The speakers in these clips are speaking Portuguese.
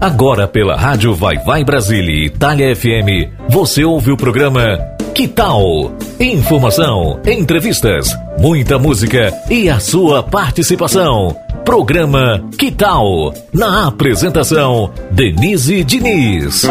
Agora pela Rádio Vai Vai Brasília e Itália FM, você ouve o programa Que Tal? Informação, entrevistas, muita música e a sua participação. Programa Que Tal? Na apresentação, Denise Diniz.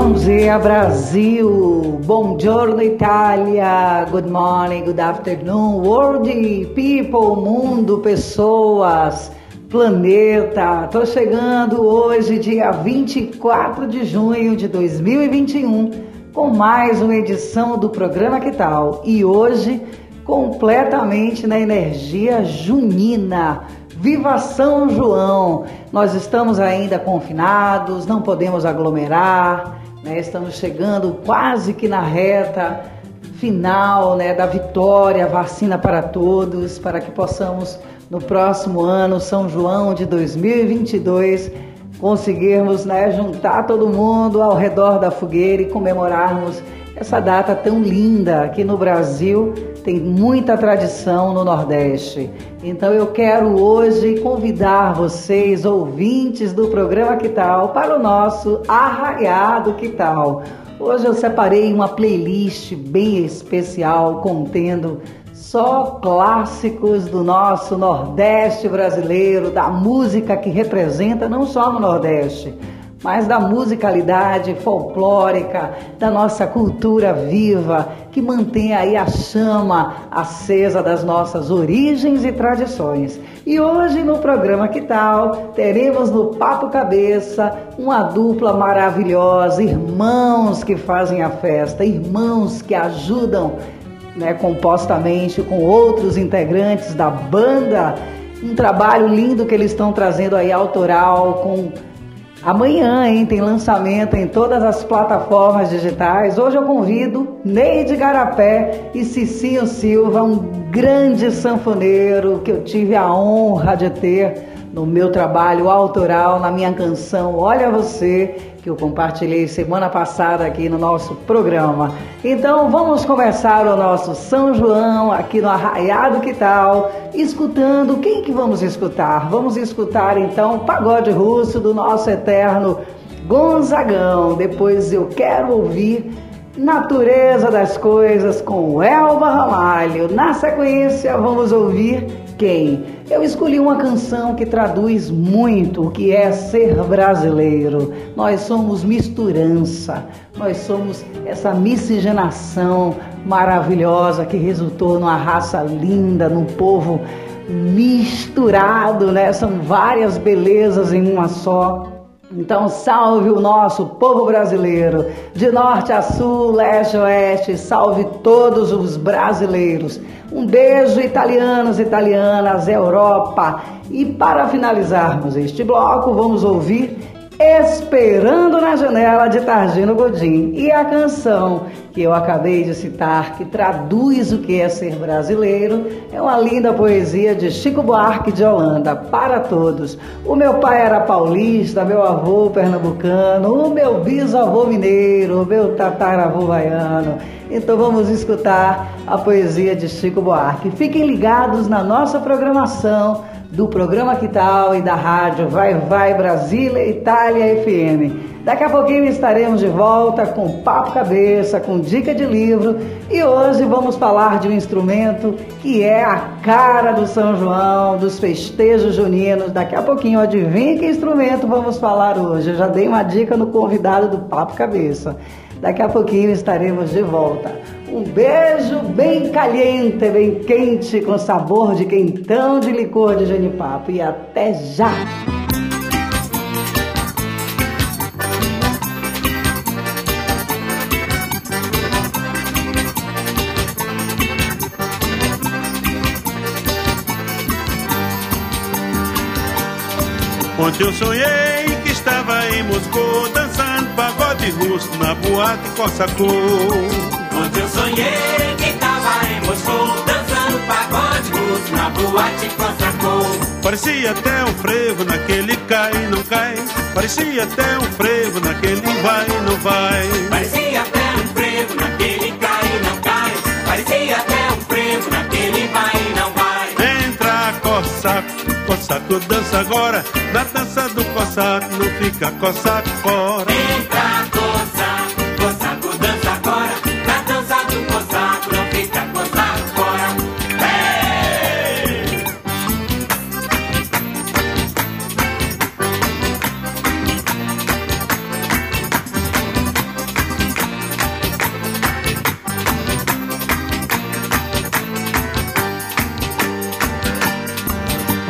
Bom dia, Brasil. Buongiorno, Itália. Good morning, good afternoon, world, people, mundo, pessoas, planeta. Tô chegando hoje, dia 24 de junho de 2021, com mais uma edição do programa Que Tal? E hoje, completamente na energia junina. Viva São João! Nós estamos ainda confinados, não podemos aglomerar, né? estamos chegando quase que na reta final né, da vitória, vacina para todos, para que possamos no próximo ano, São João de 2022, conseguirmos né, juntar todo mundo ao redor da fogueira e comemorarmos essa data tão linda aqui no Brasil tem muita tradição no Nordeste. Então eu quero hoje convidar vocês, ouvintes do programa Que Tal, para o nosso Arraiado Que Tal. Hoje eu separei uma playlist bem especial contendo só clássicos do nosso Nordeste brasileiro, da música que representa não só no Nordeste, mas da musicalidade folclórica, da nossa cultura viva, que mantém aí a chama acesa das nossas origens e tradições. E hoje no programa Que Tal, teremos no Papo Cabeça uma dupla maravilhosa, irmãos que fazem a festa, irmãos que ajudam né, compostamente com outros integrantes da banda. Um trabalho lindo que eles estão trazendo aí autoral com Amanhã, hein, tem lançamento em todas as plataformas digitais. Hoje eu convido Neide Garapé e Cicinho Silva, um grande sanfoneiro que eu tive a honra de ter no meu trabalho autoral, na minha canção Olha Você, que eu compartilhei semana passada aqui no nosso programa. Então vamos começar o nosso São João aqui no Arraiado Que Tal, escutando, quem que vamos escutar? Vamos escutar então o Pagode Russo do nosso eterno Gonzagão. Depois eu quero ouvir Natureza das Coisas com Elba Ramalho. Na sequência vamos ouvir quem? Eu escolhi uma canção que traduz muito o que é ser brasileiro. Nós somos misturança, nós somos essa miscigenação maravilhosa que resultou numa raça linda, num povo misturado, né? São várias belezas em uma só. Então, salve o nosso povo brasileiro, de norte a sul, leste a oeste, salve todos os brasileiros. Um beijo, italianos, italianas, Europa. E para finalizarmos este bloco, vamos ouvir Esperando na Janela de Targino Godin. E a canção que eu acabei de citar, que traduz o que é ser brasileiro, é uma linda poesia de Chico Buarque de Holanda, para todos. O meu pai era paulista, meu avô pernambucano, o meu bisavô mineiro, o meu tataravô baiano. Então vamos escutar a poesia de Chico Buarque. Fiquem ligados na nossa programação do programa Que Tal e da rádio Vai Vai Brasília Itália FM. Daqui a pouquinho estaremos de volta com papo cabeça, com dica de livro e hoje vamos falar de um instrumento que é a cara do São João, dos festejos juninos. Daqui a pouquinho, adivinha que instrumento vamos falar hoje? Eu já dei uma dica no convidado do papo cabeça. Daqui a pouquinho estaremos de volta. Um beijo bem caliente, bem quente, com sabor de quentão de licor de genipapo. E até já! Ontem eu sonhei que estava em Moscou dançando pagode russo na boate Cossacô. Ontem eu sonhei que estava em Moscou dançando pagode russo na boate Cossacô. Parecia até um frevo naquele cai não cai. Parecia até um frevo naquele vai e não vai. Parecia até um frevo naquele cai não cai. Parecia até um frevo naquele vai não vai. Entra, coça cossaco dança agora. Na dança do cossaco não fica cossaco fora.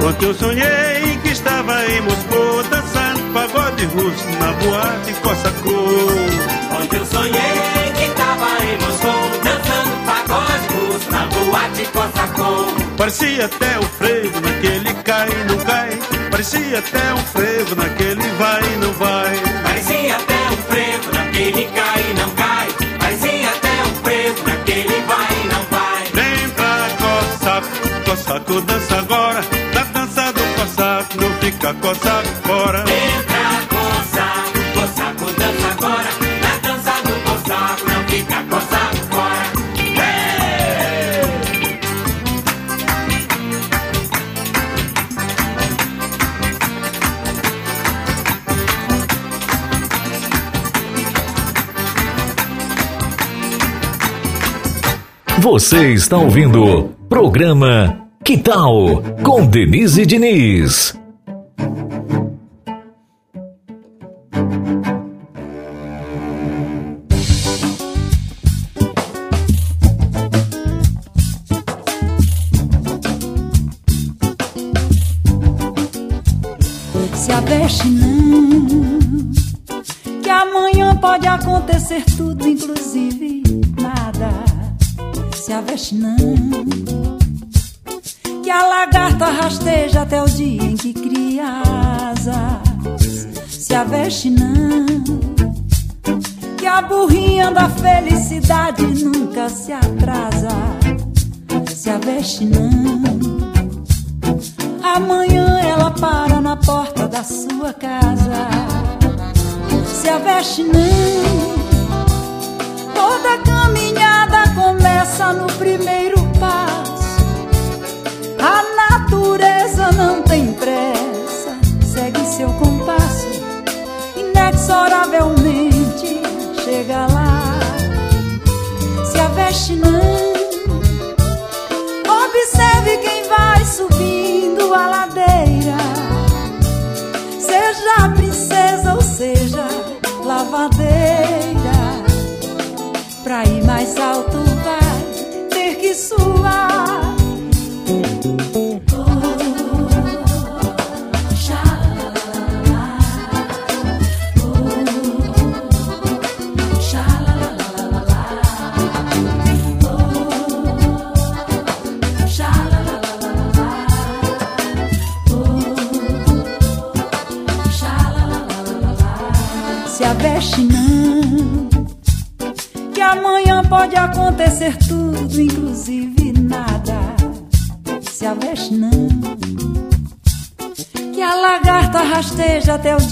Ontem eu sonhei que estava em Moscou dançando pagode russo na boate Cossacô. Ontem eu sonhei que tava em Moscou dançando pagode russo na boate Cossacô. Parecia até o frevo naquele cai e não cai. Parecia até um frevo naquele vai e não vai. Parecia até um frevo naquele cai e não cai. Parecia até um frevo naquele vai e não vai. Vem pra Cossaco, Cossaco dança agora. Cossaco fora. Entra, coçaco, coçaco dança agora. Na dança do coçaco não fica coçaco fora. Hey! Você está ouvindo programa Que Tal com Denise Diniz.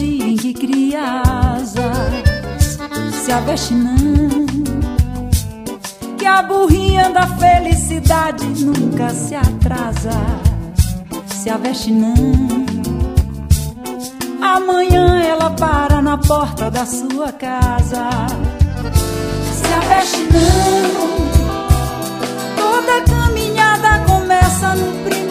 Em que cria asas. Se aveste não que a burrinha da felicidade nunca se atrasa. Se aveste não. Amanhã ela para na porta da sua casa. Se aveste não. Toda caminhada começa no primeiro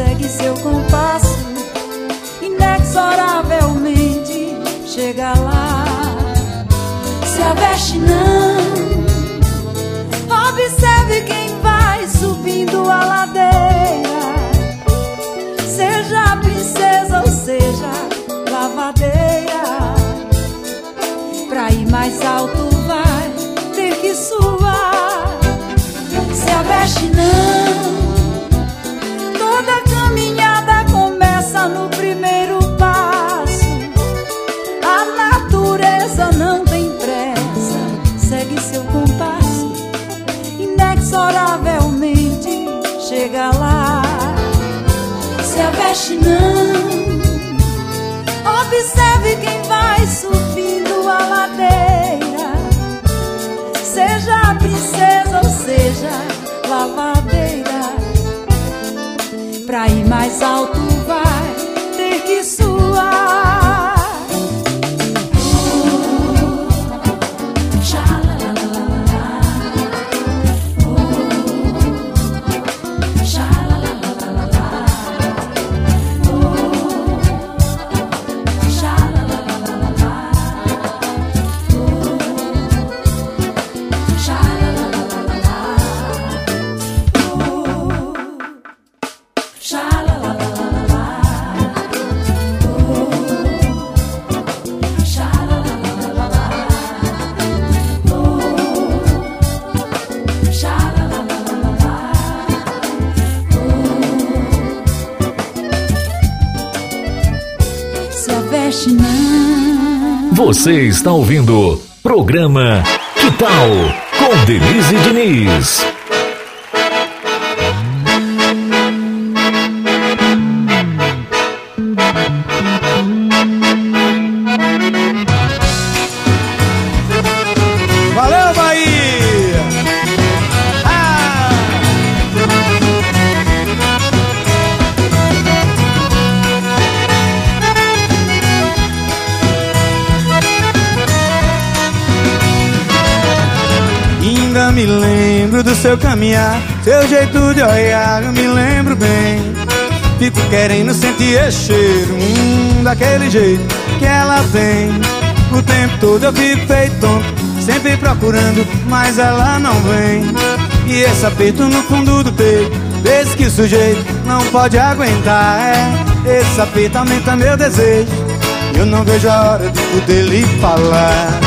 segue seu compasso inexoravelmente chega lá. Se aveste não, observe quem vai subindo a ladeira. Seja princesa ou seja lavadeira. Pra ir mais alto vai ter que suar. Se aveste não. Aveste não. Observe quem vai subindo a ladeira. Seja princesa ou seja, lavadeira. Pra ir mais alto vai ter que suar. Você está ouvindo programa Que Tal com Denise Diniz. Lembro do seu caminhar, seu jeito de olhar, eu me lembro bem. Fico querendo sentir esse cheiro, hum, daquele jeito que ela tem. O tempo todo eu fico feito tonto, sempre procurando, mas ela não vem. E esse aperto no fundo do peito, desse que o sujeito não pode aguentar. É, esse aperto aumenta meu desejo, eu não vejo a hora de poder lhe falar.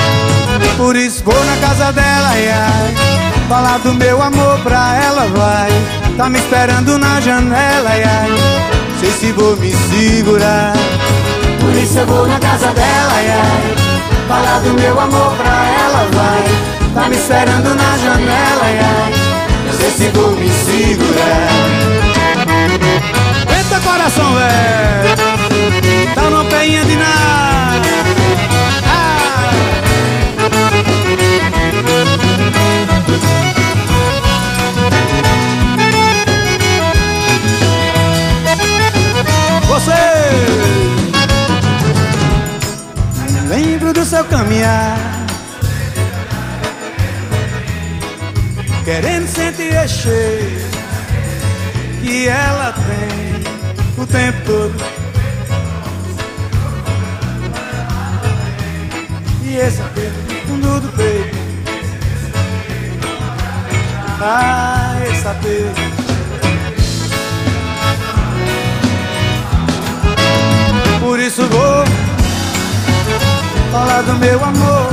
Por isso vou na casa dela, ai, ai Falar do meu amor pra ela, vai. Tá me esperando na janela, ai, ai Sei se vou me segurar. Por isso eu vou na casa dela, ai, ai Falar do meu amor pra ela, vai. Tá me esperando na janela, ai, ai Sei se vou me segurar. Eita coração, velho. Tá numa peinha de nada Lembro do seu caminhar. Querendo sentir esse cheiro Que ela tem O tempo todo. E esse aperto no fundo do peito. Ah, esse aperto Por isso vou falar do meu amor.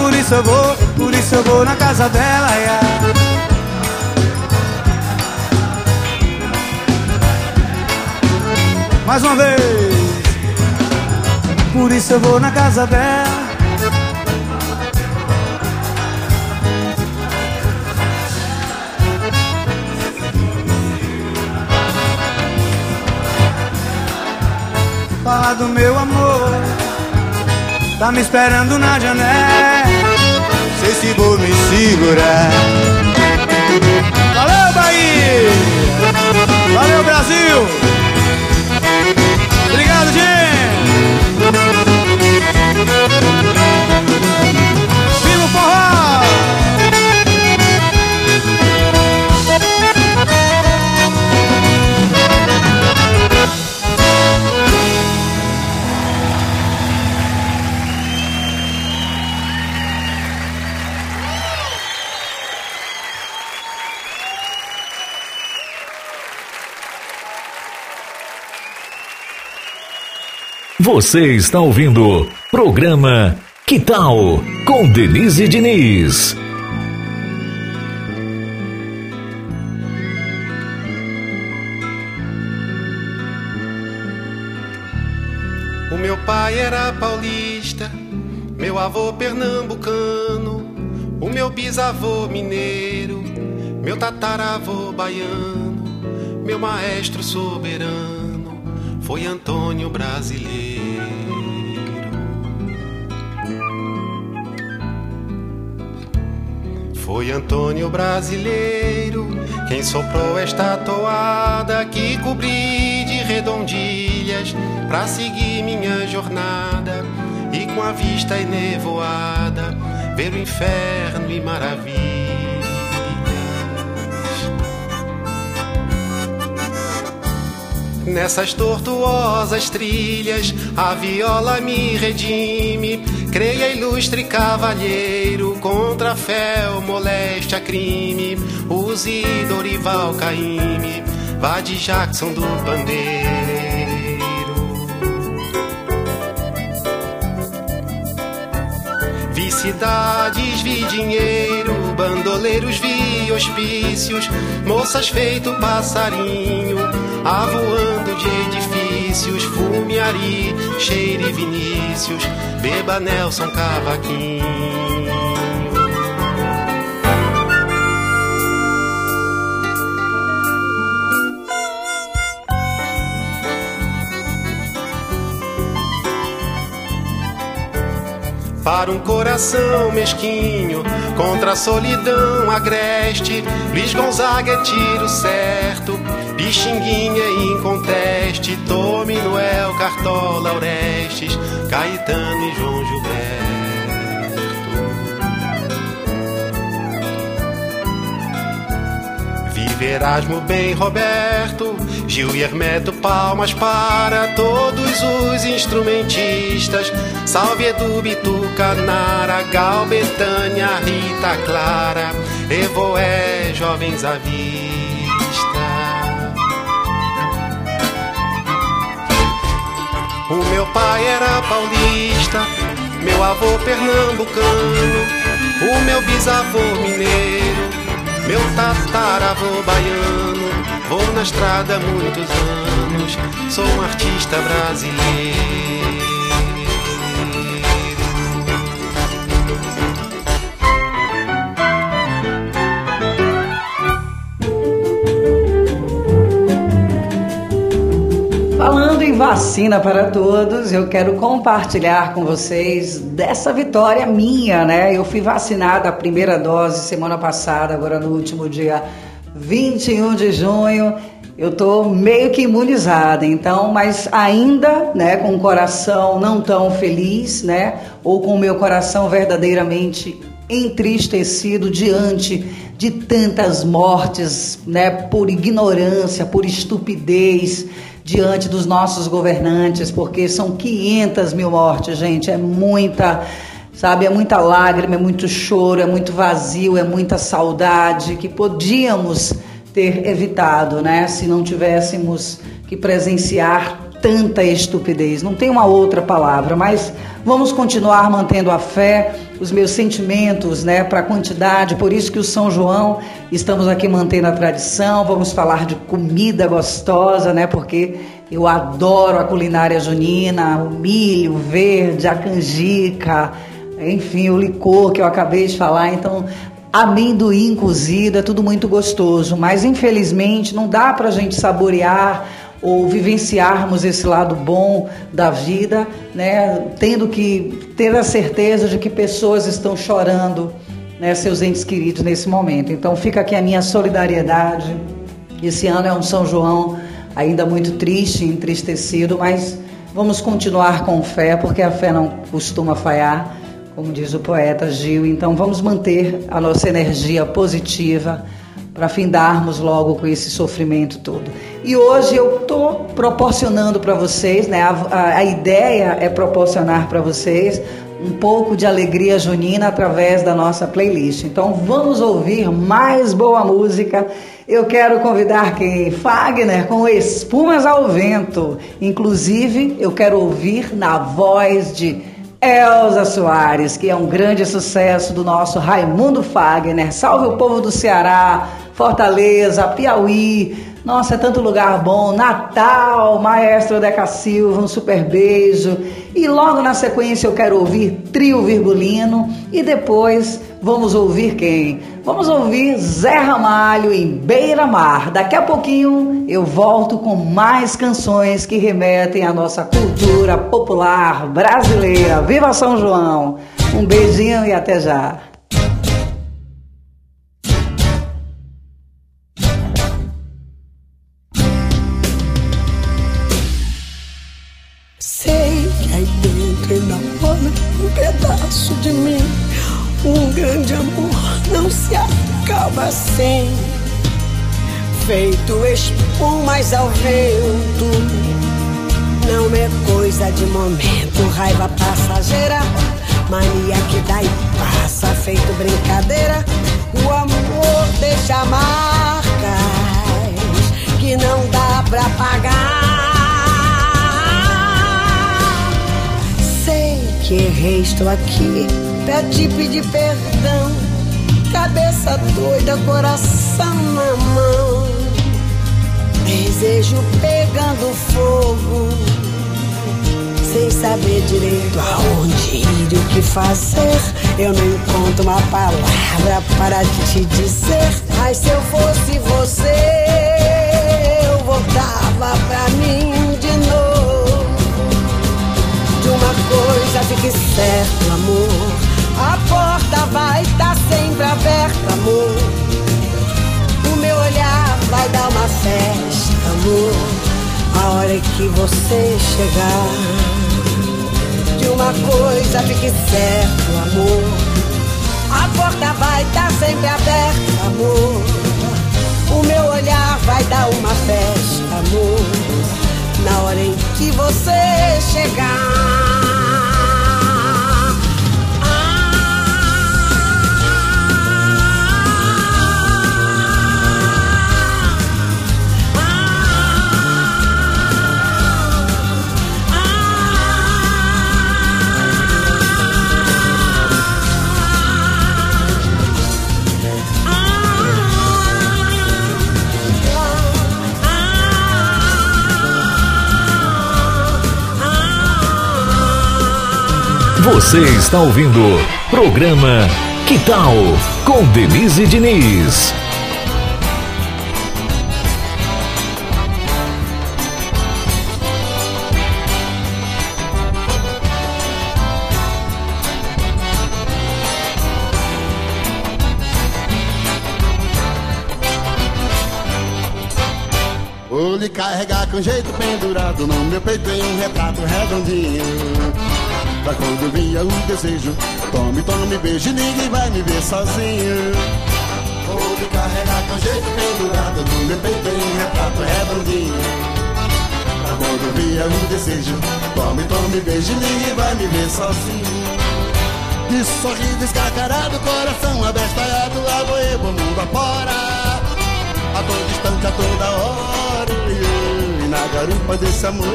Por isso eu vou, por isso eu vou na casa dela. ia. Mais uma vez. Por isso eu vou na casa dela. Falar do meu amor Tá me esperando na janela Sei se vou me segurar Valeu, Bahia! Valeu, Brasil! Obrigado, gente! Você está ouvindo programa Que Tal com Denise Diniz. O meu pai era paulista, meu avô pernambucano, o meu bisavô mineiro, meu tataravô baiano, meu maestro soberano foi Antônio Brasileiro. Foi Antônio Brasileiro quem soprou esta toada que cobri de redondilhas para seguir minha jornada e com a vista enevoada ver o inferno e maravilha. Nessas tortuosas trilhas, a viola me redime. Creia, ilustre cavalheiro, contra o moléstia, crime. Use Dorival Caime, vá de Jackson do Bandeiro. Vi cidades, vi dinheiro, bandoleiros, vi hospícios, moças feito passarinho, avoando de edifícios, fumiari, cheire Vinícius, beba Nelson Cavaquinho. Para um coração mesquinho, contra a solidão agreste, Luiz Gonzaga é tiro certo, Pixinguinha é inconteste, Tome Noel, Cartola, Orestes, Caetano e João Gilberto. Erasmo bem Roberto, Gil e Hermeto, palmas para todos os instrumentistas. Salve Edu, Bituca, Nara, Gal, Betânia, Rita, Clara, Evoé, jovens à vista. O meu pai era paulista, meu avô pernambucano, o meu bisavô mineiro, meu tataravô baiano. Vou na estrada há muitos anos, sou um artista brasileiro. Vacina para todos, eu quero compartilhar com vocês dessa vitória minha, né? Eu fui vacinada a primeira dose semana passada, agora no último dia 21 de junho. Eu tô meio que imunizada, então, mas ainda, né, com o coração não tão feliz, né, ou com o meu coração verdadeiramente entristecido diante de tantas mortes, né, por ignorância, por estupidez, diante dos nossos governantes, porque são 500 mil mortes, gente, é muita, sabe, é muita lágrima, é muito choro, é muito vazio, é muita saudade que podíamos ter evitado, né, se não tivéssemos que presenciar tanta estupidez. Não tem uma outra palavra, mas vamos continuar mantendo a fé, os meus sentimentos, né, para a quantidade. Por isso que o São João estamos aqui mantendo a tradição. Vamos falar de comida gostosa, né, porque eu adoro a culinária junina, o milho verde, a canjica, enfim, o licor que eu acabei de falar. Então, amendoim cozido, é tudo muito gostoso, mas infelizmente não dá para a gente saborear ou vivenciarmos esse lado bom da vida, né, tendo que ter a certeza de que pessoas estão chorando, né, seus entes queridos nesse momento. Então fica aqui a minha solidariedade. Esse ano é um São João ainda muito triste, entristecido, mas vamos continuar com fé, porque a fé não costuma falhar, como diz o poeta Gil. Então vamos manter a nossa energia positiva para findarmos logo com esse sofrimento todo. E hoje eu estou proporcionando para vocês, né? A, a, ideia é proporcionar para vocês um pouco de alegria junina através da nossa playlist. Então vamos ouvir mais boa música. Eu quero convidar quem? Fagner com Espumas ao Vento. Inclusive, eu quero ouvir na voz de Elza Soares, que é um grande sucesso do nosso Raimundo Fagner. Salve o povo do Ceará, Fortaleza, Piauí. Nossa, é tanto lugar bom. Natal, Maestro Deca Silva, um super beijo. E logo na sequência eu quero ouvir Trio Virgulino. E depois vamos ouvir quem? Vamos ouvir Zé Ramalho em Beira Mar. Daqui a pouquinho eu volto com mais canções que remetem à nossa cultura popular brasileira. Viva São João! Um beijinho e até já! Feito espumas ao vento. Não é coisa de momento, raiva passageira, mania que dá e passa, feito brincadeira. O amor deixa marcas que não dá pra pagar. Sei que errei, estou aqui pra te pedir perdão. Cabeça doida, coração na mão. Desejo pegando fogo. Sem saber direito aonde ir e o que fazer. Eu não encontro uma palavra para te dizer. Mas se eu fosse você, eu voltava pra mim de novo. De uma coisa fique certo, amor. A porta vai estar sempre aberta, amor. Vai dar uma festa, amor. A hora que você chegar. De uma coisa fique certo, amor. A porta vai estar sempre aberta, amor. O meu olhar vai dar uma festa, amor. Na hora em que você chegar. Você está ouvindo programa Que Tal com Denise Diniz. Vou lhe carregar com jeito pendurado No meu peito em um retrato redondinho Pra quando vinha o desejo Tome, tome, beijo Ninguém vai me ver sozinho. Vou lhe carregar com jeito pendurado No meu peito em um retrato redondinho. Pra quando vinha o desejo Tome, tome, beijo Ninguém vai me ver sozinho. De sorriso escacarado Coração abestalhado Lá vou eu, mundo afora. A todo instante, a toda hora na garupa desse amor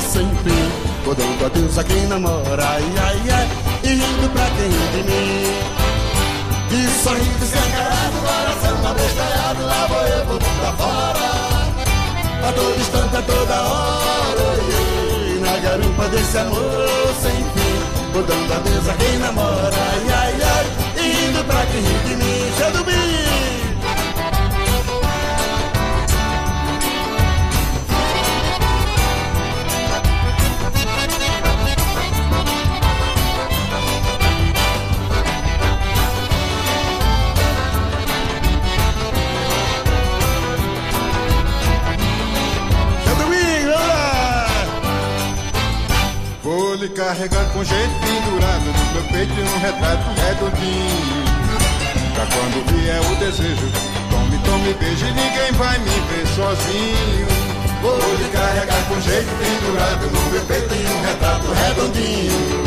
sem fim. Vou dando adeus a quem namora Ai, ai, ai E rindo pra quem ri de mim. De sorriso escancarado Coração abestalhado Lá vou eu, vou pra fora. A todo instante, a toda hora E na garupa desse amor sem fim. Vou dando adeus a quem namora Ai, ai, ai E rindo pra quem ri de mim carregar com jeito pendurado No meu peito um retrato redondinho. Pra quando vier o desejo Tome, tome, e ninguém vai me ver sozinho. Vou lhe carregar com jeito pendurado No meu peito um retrato redondinho.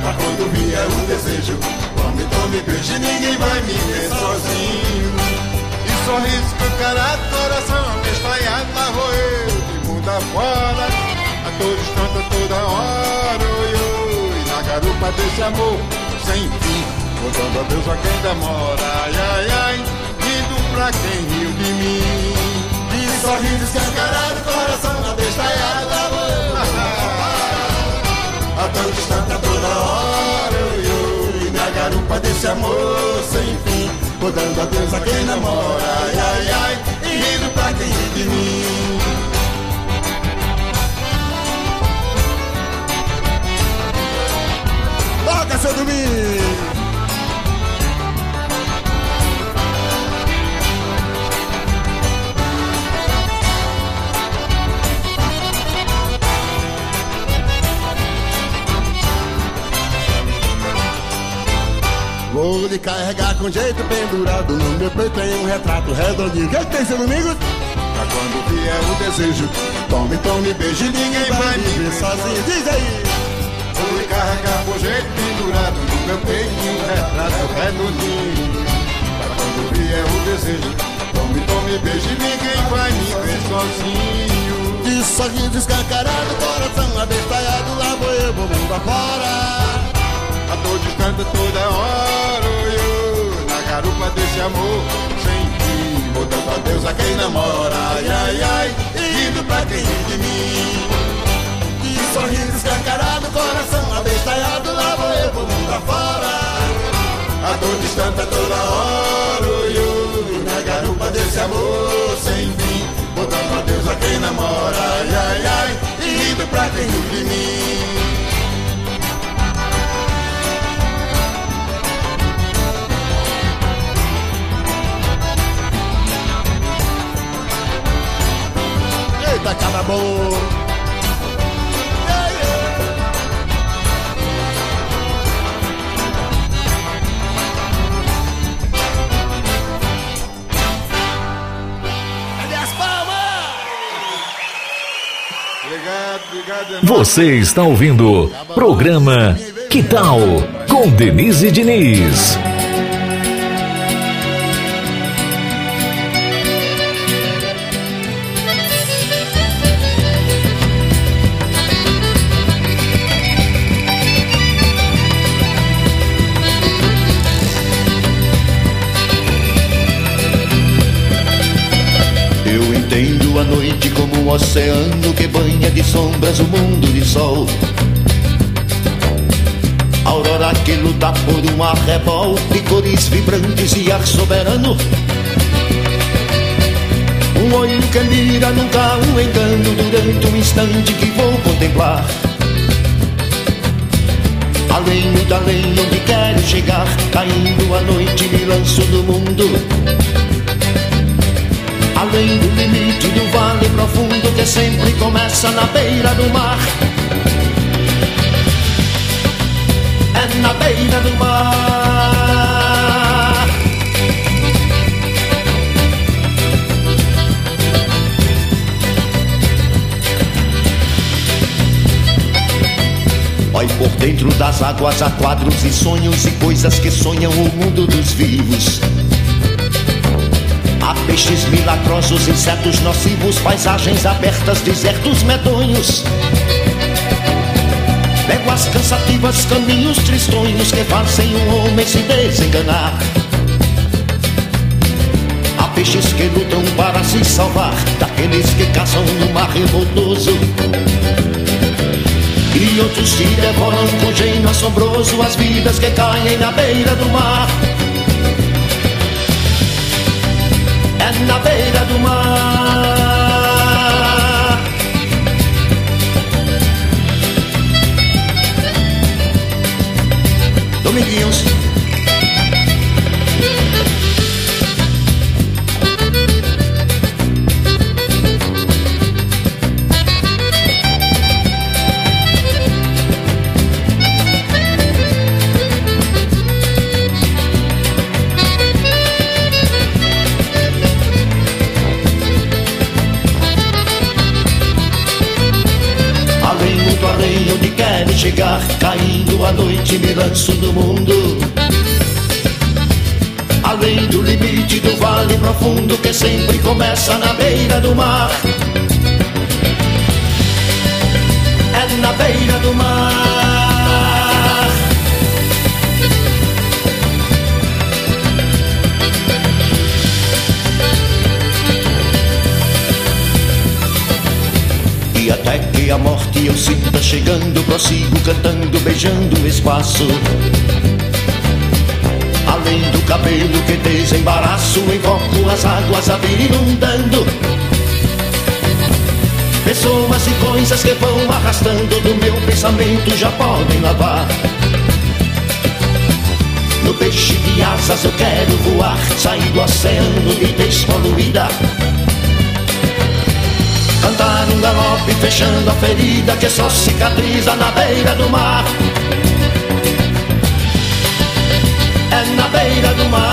Pra quando vier o desejo Tome, tome, e ninguém vai me ver sozinho. E sorriso com carado, coração abestalhado Lá vou eu de mundo afora a todo instante, a toda hora, oi, oi, na garupa desse amor sem fim, botando a Deus a quem demora, ai, ai, ai, indo pra quem riu de mim. De sorriso escancarado, coração abestalhado, lá vou eu, a todo instante, a toda hora, oi, oi, na garupa desse amor sem fim, botando a Deus a quem namora, ai, ai, ai, e rindo pra quem ri de mim. Seu domingo! Vou lhe carregar com jeito pendurado No meu peito tem um retrato redondinho que, tem, seu Domingos? Pra quando vier o desejo Tome, tome, beije Ninguém vai me ver sozinho Diz aí Vou lhe carregar com jeito pendurado No meu peito um retrato redondinho Pra quando vier o desejo Tome, tome, beije Ninguém vai me ver sozinho de sorriso escancarado, coração abestalhado, lá vou eu, vou mundo afora. A todo instante, toda hora, eu, na garupa desse amor, sem fim, botando a Deus a quem namora, ai, ai, ai, indo pra quem de mim. Sorriso escancarado, coração abestalhado, lá vou eu, vou mundo afora. A todo instante, toda hora, eu, na garupa desse amor, sem fim, botando a Deus a quem namora, ai, ai, ai, e indo pra quem ri de mim. Eita, cabra bom! Você está ouvindo programa Que Tal? Com Denise Diniz. Oceano que banha de sombras o mundo de sol. Aurora que luta por um arrebol de cores vibrantes e ar soberano. Um olho que mira nunca um engano durante um instante que vou contemplar. Além do além onde quero chegar, caindo a noite me lanço no mundo. Além do limite do vale profundo que sempre começa na beira do mar. É na beira do mar. Vai por dentro das águas há quadros e sonhos e coisas que sonham o mundo dos vivos. Há peixes milagrosos, insetos nocivos, paisagens abertas, desertos medonhos. Léguas cansativas, caminhos tristonhos que fazem o homem se desenganar. Há peixes que lutam para se salvar daqueles que caçam no mar revoltoso. E outros que devoram com gênio assombroso as vidas que caem na beira do mar. Na beira do mar. Dominguinhos. Chegar Caindo a noite, me lanço no mundo. Além do limite do vale profundo Que sempre começa na beira do mar. É na beira do mar Até que a morte eu sinta chegando, prossigo cantando, beijando o espaço. Além do cabelo que desembaraço, invoco as águas a vir inundando. Pessoas e coisas que vão arrastando do meu pensamento já podem lavar. No peixe de asas eu quero voar, sair do oceano de despoluída. Cantar um galope fechando a ferida que só cicatriza na beira do mar. É na beira do mar.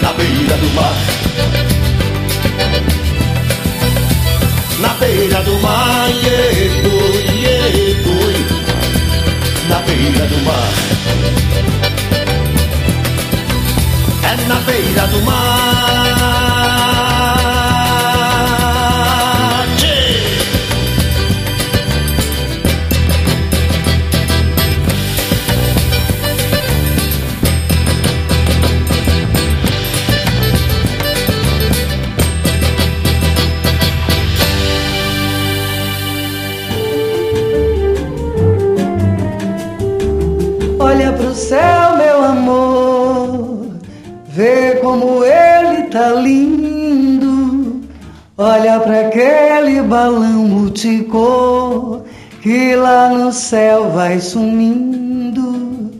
Na beira do mar. Na beira do mar, yeah, boy, yeah, boy. Na beira do mar. Na beira do mar. Que lá no céu vai sumindo.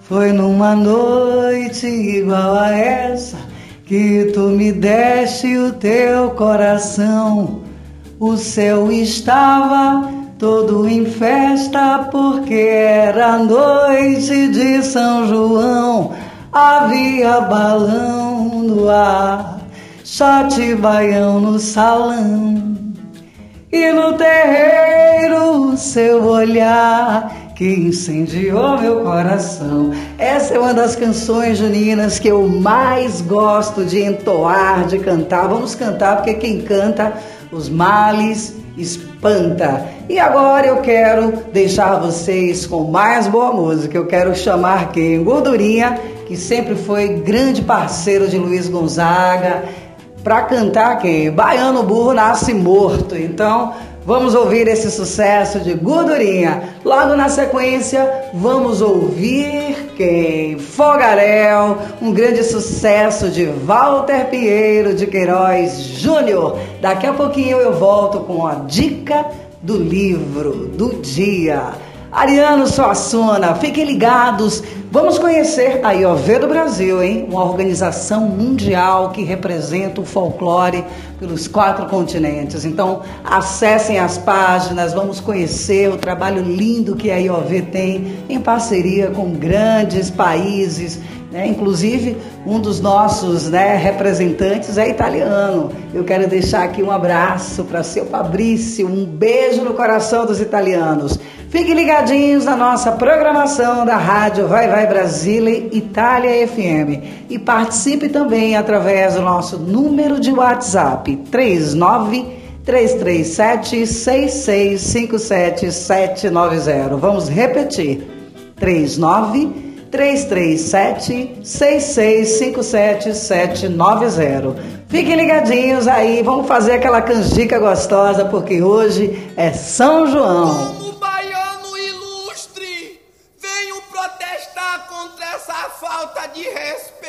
Foi numa noite igual a essa que tu me deste o teu coração. O céu estava todo em festa porque era noite de São João. Havia balão no ar, shot baião no salão. E no terreiro seu olhar que incendiou meu coração. Essa é uma das canções juninas que eu mais gosto de entoar, de cantar. Vamos cantar porque quem canta os males espanta. E agora eu quero deixar vocês com mais boa música. Eu quero chamar quem? Gordurinha, que sempre foi grande parceiro de Luiz Gonzaga, para cantar quem? Baiano Burro Nasce Morto. Então, vamos ouvir esse sucesso de Gordurinha. Logo na sequência, vamos ouvir quem? Fogarel, um grande sucesso de Walter Pinheiro de Queiroz Júnior. Daqui a pouquinho eu volto com a dica do livro do dia. Ariano Suassuna, fiquem ligados. Vamos conhecer a IOV do Brasil, hein? Uma organização mundial que representa o folclore pelos quatro continentes. Então, acessem as páginas, vamos conhecer o trabalho lindo que a IOV tem em parceria com grandes países. Né? Inclusive, um dos nossos né, representantes é italiano. Eu quero deixar aqui um abraço para seu Fabrício, um beijo no coração dos italianos. Fiquem ligadinhos na nossa programação da rádio Vai Vai Brasília Itália FM e participe também através do nosso número de WhatsApp 39 337 6657 790. Vamos repetir. 39 337 6657 790. Fiquem ligadinhos aí, vamos fazer aquela canjica gostosa porque hoje é São João.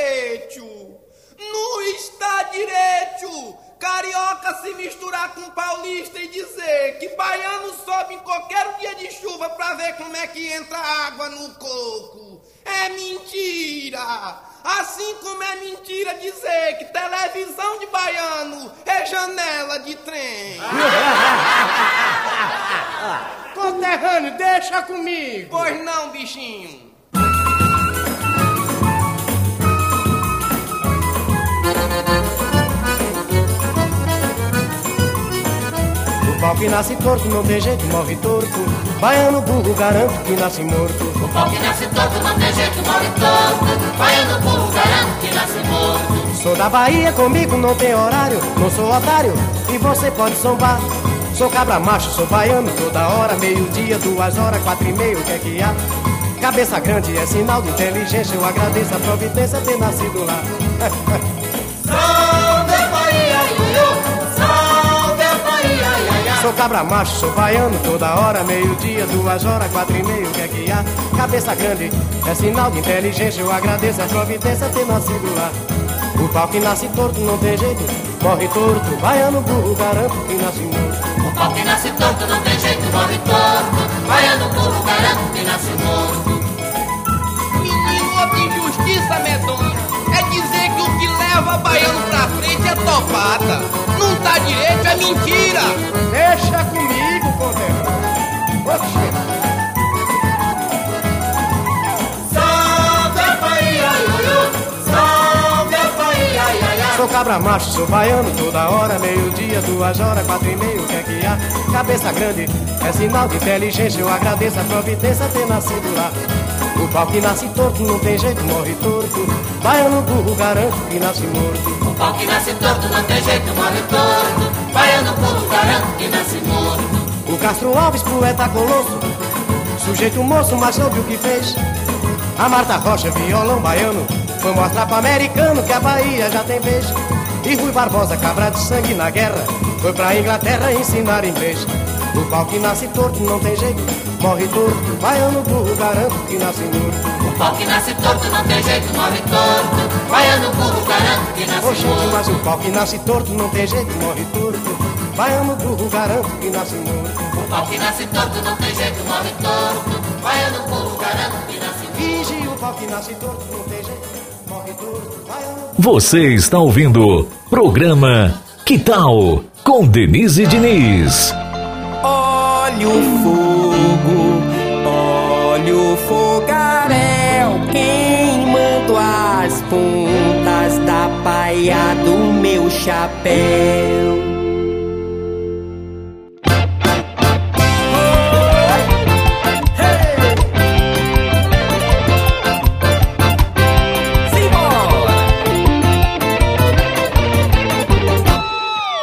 Respeito. Não está direito carioca se misturar com paulista e dizer que baiano sobe em qualquer dia de chuva pra ver como é que entra água no coco. É mentira! Assim como é mentira dizer que televisão de baiano é janela de trem. Conterrâneo, deixa comigo. Pois não, bichinho. O pau que nasce torto não tem jeito, morre torto. Baiano burro, garanto que nasce morto. O pau que nasce torto não tem jeito, morre torto. Baiano burro, garanto que nasce morto. Sou da Bahia, comigo não tem horário. Não sou otário e você pode sombar. Sou cabra macho, sou baiano toda hora. Meio-dia, duas horas, quatro e meio, o que é que há? Cabeça grande é sinal de inteligência. Eu agradeço a providência ter nascido lá. cabra macho, sou baiano toda hora, meio-dia, duas horas, quatro e meio, o que é que há? Cabeça grande é sinal de inteligência, eu agradeço a providência ter nascido lá. O pau que nasce torto não tem jeito, morre torto, baiano burro, garanto que nasce morto. O pau que nasce torto não tem jeito, morre torto. Baiano burro, garanto que nasce morto. Menino, outra injustiça medonha baiano pra frente é topada. Não tá direito, é mentira. Deixa comigo, conterrâneo. Oxê. Sou cabra macho, sou baiano toda hora, meio-dia, duas horas, quatro e meio, o que é que há? cabeça grande é sinal de inteligência. Eu agradeço a providência ter nascido lá. O pau que nasce torto não tem jeito, morre torto. Baiano burro garanto que nasce morto. O pau que nasce torto não tem jeito, morre torto. Baiano burro garanto que nasce morto. O Castro Alves, poeta colosso, sujeito moço, mas soube o que fez. A Marta Rocha, violão baiano, foi mostrar pro americano que a Bahia já tem vez. E Rui Barbosa, cabra de sangue na guerra, foi pra Inglaterra ensinar inglês. O pau que nasce torto não tem jeito, morre torto. Baiano burro, garanto que nasce morto. O pau que nasce torto não tem jeito, morre torto. Baiano burro, garanto que nasce Oxente, morto. mas o pau que nasce torto não tem jeito, morre torto. Baiano burro, garanto que nasce morto. O pau que nasce torto não tem jeito, morre torto. Baiano burro, garanto que nasce morto. Vige o pau que nasce torto não tem jeito, morre torto. Baiano Você está ouvindo programa Que Tal com Denise Diniz. Olha o fogo, olha o fogaréu queimando as pontas da paia do meu chapéu.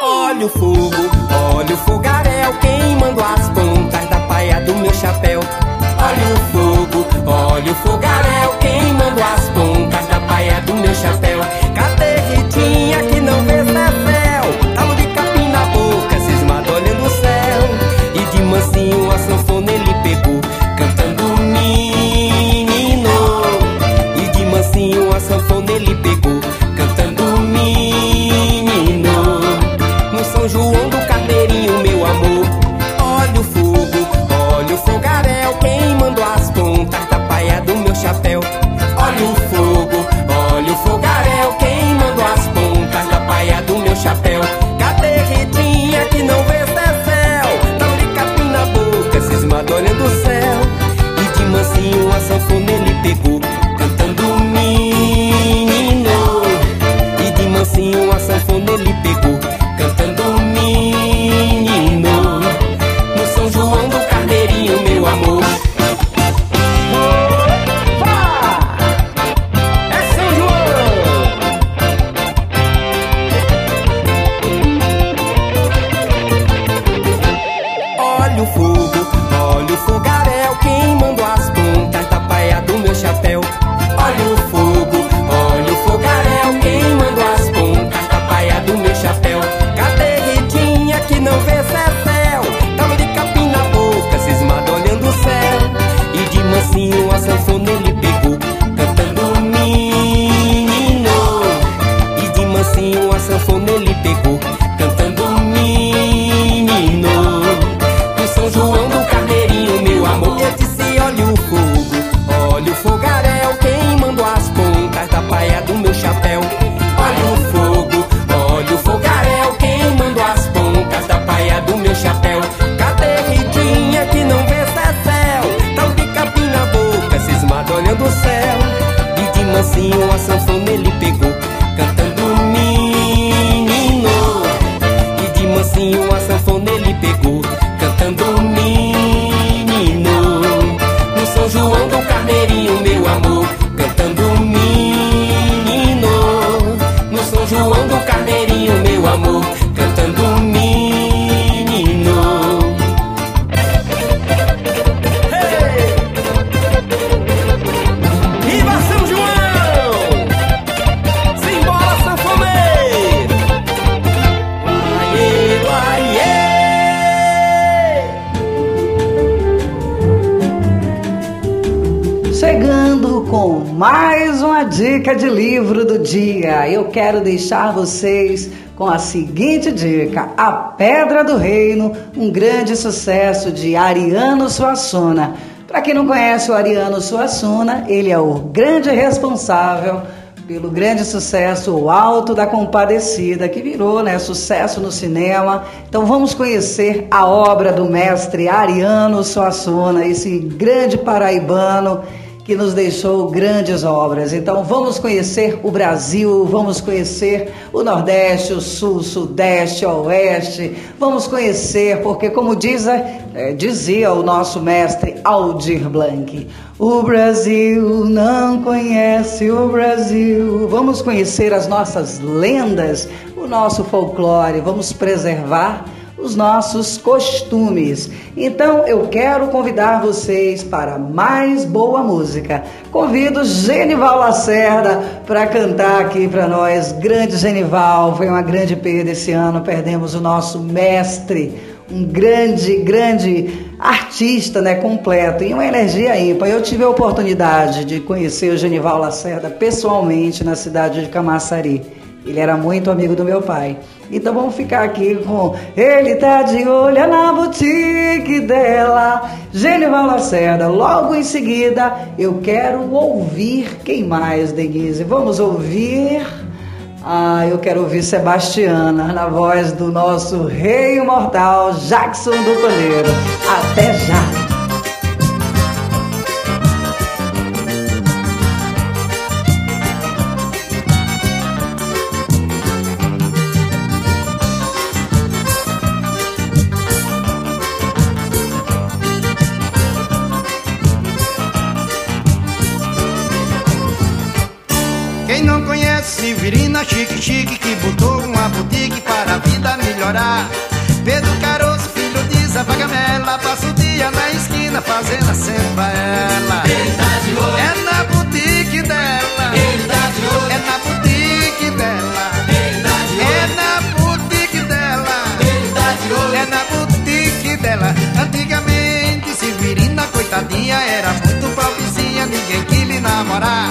Olha o fogo, olha o fogaréu olha o fogaréu queimando as pontas da paia do meu chapéu. Mansinho a sanfona quero deixar vocês com a seguinte dica: A Pedra do Reino, um grande sucesso de Ariano Suassuna. Para quem não conhece o Ariano Suassuna, ele é o grande responsável pelo grande sucesso O Alto da Compadecida, que virou né, sucesso no cinema. Então vamos conhecer a obra do mestre Ariano Suassuna, esse grande paraibano que nos deixou grandes obras. Então vamos conhecer o Brasil, vamos conhecer o Nordeste, o Sul, Sudeste, Oeste. Vamos conhecer, porque como diz, é, dizia o nosso mestre Aldir Blanc, o Brasil não conhece o Brasil. Vamos conhecer as nossas lendas, o nosso folclore, vamos preservar os nossos costumes. Então eu quero convidar vocês para mais boa música. Convido Genival Lacerda para cantar aqui para nós. Grande Genival, foi uma grande perda esse ano, perdemos o nosso mestre, um grande, grande artista, né, completo e uma energia ímpar. Eu tive a oportunidade de conhecer o Genival Lacerda pessoalmente na cidade de Camaçari. Ele era muito amigo do meu pai. Então vamos ficar aqui com Ele tá de olho na boutique dela, Genival Lacerda. Logo em seguida, eu quero ouvir quem mais, Denise? Vamos ouvir. Ah, eu quero ouvir Sebastiana na voz do nosso rei imortal Jackson do Paneiro. Até já! Melhorar. Pedro Caroço, filho de Zé Pagamela, passa o dia na esquina fazendo a sempre ela. Ele tá de olho. É na boutique dela. Ele tá de olho. É na boutique dela. Ele tá de olho. É na boutique dela. Ele tá de olho. É na boutique dela. Antigamente, Severina, coitadinha, era muito pobrezinha, ninguém quis lhe namorar.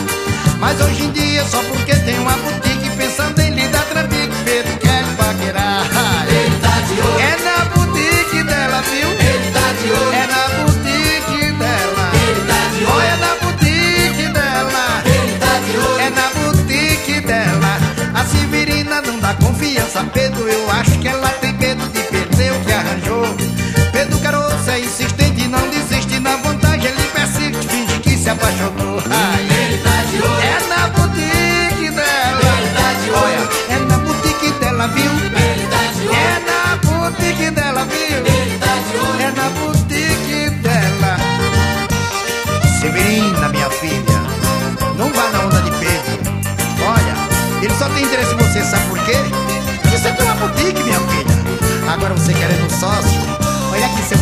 Mas hoje em dia, só porque tem uma boutique Pensando em lhe dar trambique Pedro quer paquerar Confiança Pedro, eu acho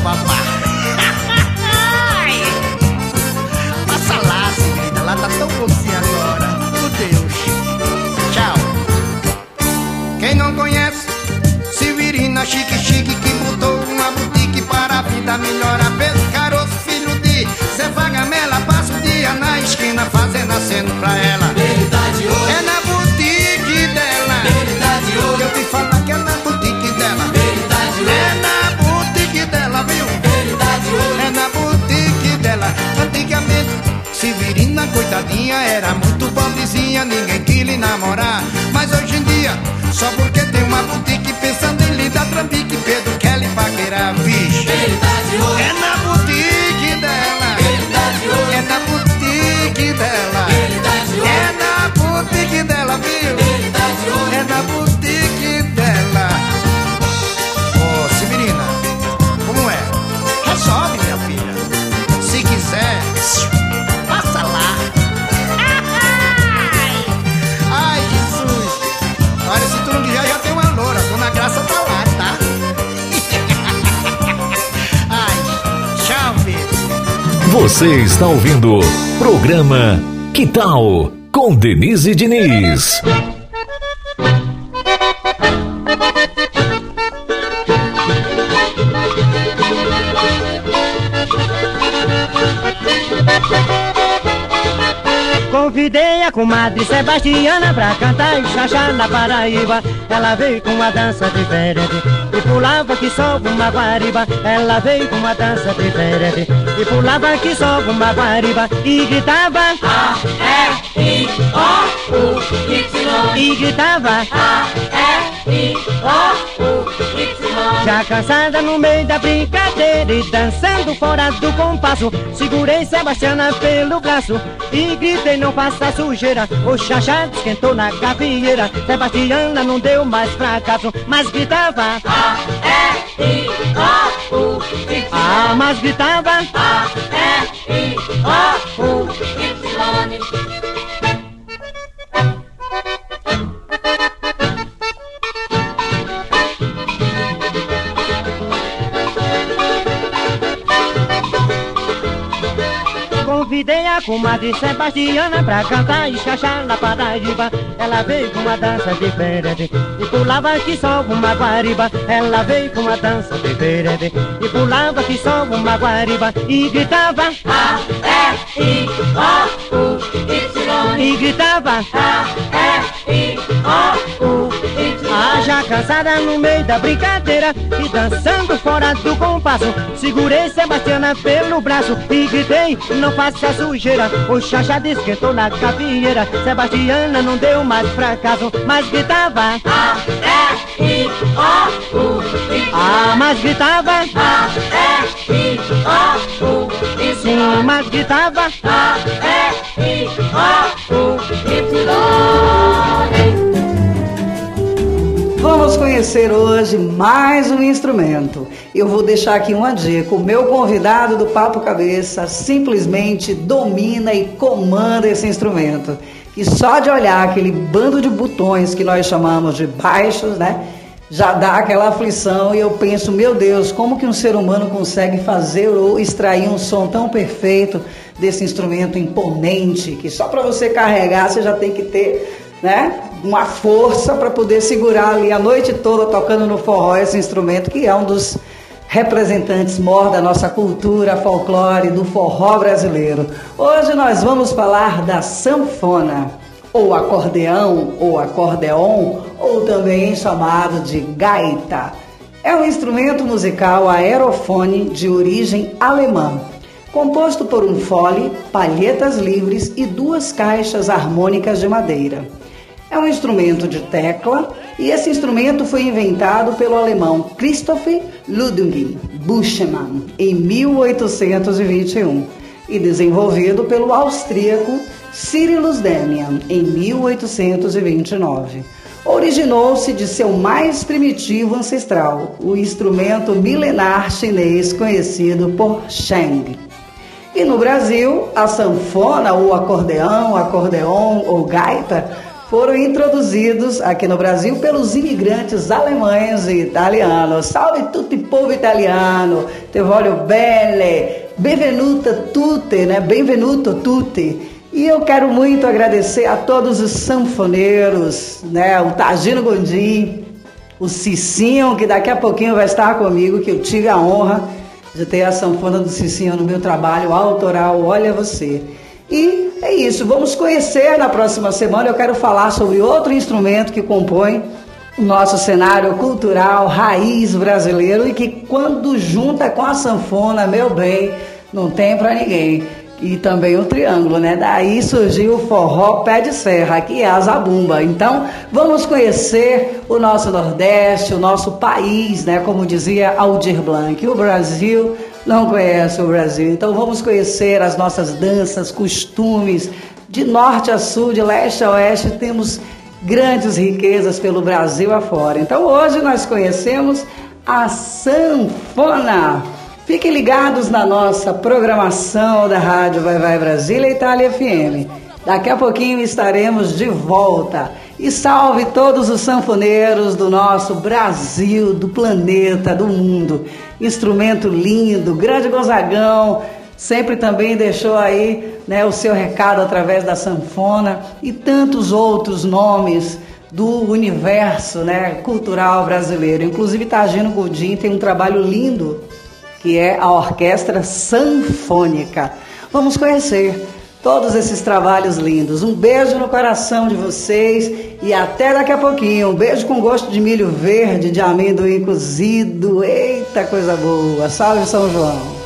papá. Trambique, Pedro lhe paquerar, vixe. Ele tá de olho É na boutique dela. Ele tá de olho É na boutique dela. Você está ouvindo programa Que Tal? Com Denise Diniz. Convidei a comadre Sebastiana pra cantar e chachar na Paraíba. Ela veio com uma dança diferente e pulava que só uma guariba. Ela veio com uma dança diferente e pulava que só uma guariba e gritava. A, E, I, O, U, Y. E gritava. A, E, I, O, U, Y. Já cansada no meio da brincadeira e dançando fora do compasso Segurei Sebastiana pelo braço e gritei não faça sujeira. O chachado esquentou na gavieira. Sebastiana não deu mais fracasso Mas gritava. A, E, I, O, U, Y Ah, mas gritava A, E, I, O, U, Y Convidei a comadre Sebastiana pra cantar e chachar na Paraíba. Ela veio com uma dança diferente e pulava que só uma guariba. Ela veio com uma dança diferente e pulava que só uma guariba e gritava A, E, I, O, U, Y e gritava A, E, I, O, U, Y. Já cansada no meio da brincadeira e dançando fora do compasso. Segurei Sebastiana pelo braço e gritei, não faça sujeira. O chacha esquentou na capieira. Sebastiana não deu mais fracasso, mas gritava A, E, I, O, U, Y. Ah, mas gritava A, E, I, O, U, Y. Sim, mas gritava A, E, I, O, U, Y. Vamos conhecer hoje mais um instrumento. Eu vou deixar aqui uma dica. O meu convidado do Papo Cabeça simplesmente domina e comanda esse instrumento. E só de olhar aquele bando de botões que nós chamamos de baixos, né? Já dá aquela aflição e eu penso, meu Deus, como que um ser humano consegue fazer ou extrair um som tão perfeito desse instrumento imponente que só para você carregar você já tem que ter né? Uma força para poder segurar ali a noite toda tocando no forró esse instrumento que é um dos representantes mor da nossa cultura folclore do forró brasileiro. Hoje nós vamos falar da sanfona, ou acordeão, ou acordeon, ou também chamado de gaita. É um instrumento musical aerofone de origem alemã, composto por um fole, palhetas livres e duas caixas harmônicas de madeira. É um instrumento de tecla e esse instrumento foi inventado pelo alemão Christoph Ludwig Buschmann em 1821 e desenvolvido pelo austríaco Cyrillus Demian em 1829. Originou-se de seu mais primitivo ancestral, o instrumento milenar chinês conhecido por Sheng. E no Brasil, a sanfona ou acordeão, acordeon ou gaita foram introduzidos aqui no Brasil pelos imigrantes alemães e italianos. Salve tutti povo italiano, te voglio bene, benvenuta tutti, né? Benvenuto tutti. E eu quero muito agradecer a todos os sanfoneiros, né? O Tagino Gondim, o Cicinho, que daqui a pouquinho vai estar comigo, que eu tive a honra de ter a sanfona do Cicinho no meu trabalho autoral. Olha você. E é isso, vamos conhecer na próxima semana. Eu quero falar sobre outro instrumento que compõe o nosso cenário cultural raiz brasileiro e que quando junta com a sanfona, meu bem, não tem para ninguém. E também o triângulo, né? Daí surgiu o forró pé de serra, que é a zabumba. Então, vamos conhecer o nosso Nordeste, o nosso país, né? Como dizia Aldir Blanc, o Brasil não conhece o Brasil. Então vamos conhecer as nossas danças, costumes, de norte a sul, de leste a oeste, temos grandes riquezas pelo Brasil afora. Então hoje nós conhecemos a sanfona. Fiquem ligados na nossa programação da Rádio Vai Vai Brasília Itália FM. Daqui a pouquinho estaremos de volta. E salve todos os sanfoneiros do nosso Brasil, do planeta, do mundo. Instrumento lindo, grande Gonzagão, sempre também deixou aí né, o seu recado através da sanfona e tantos outros nomes do universo né, cultural brasileiro. Inclusive, Tagino Godin tem um trabalho lindo que é a Orquestra Sanfônica. Vamos conhecer todos esses trabalhos lindos. Um beijo no coração de vocês e até daqui a pouquinho. Um beijo com gosto de milho verde, de amendoim cozido. Eita coisa boa! Salve São João!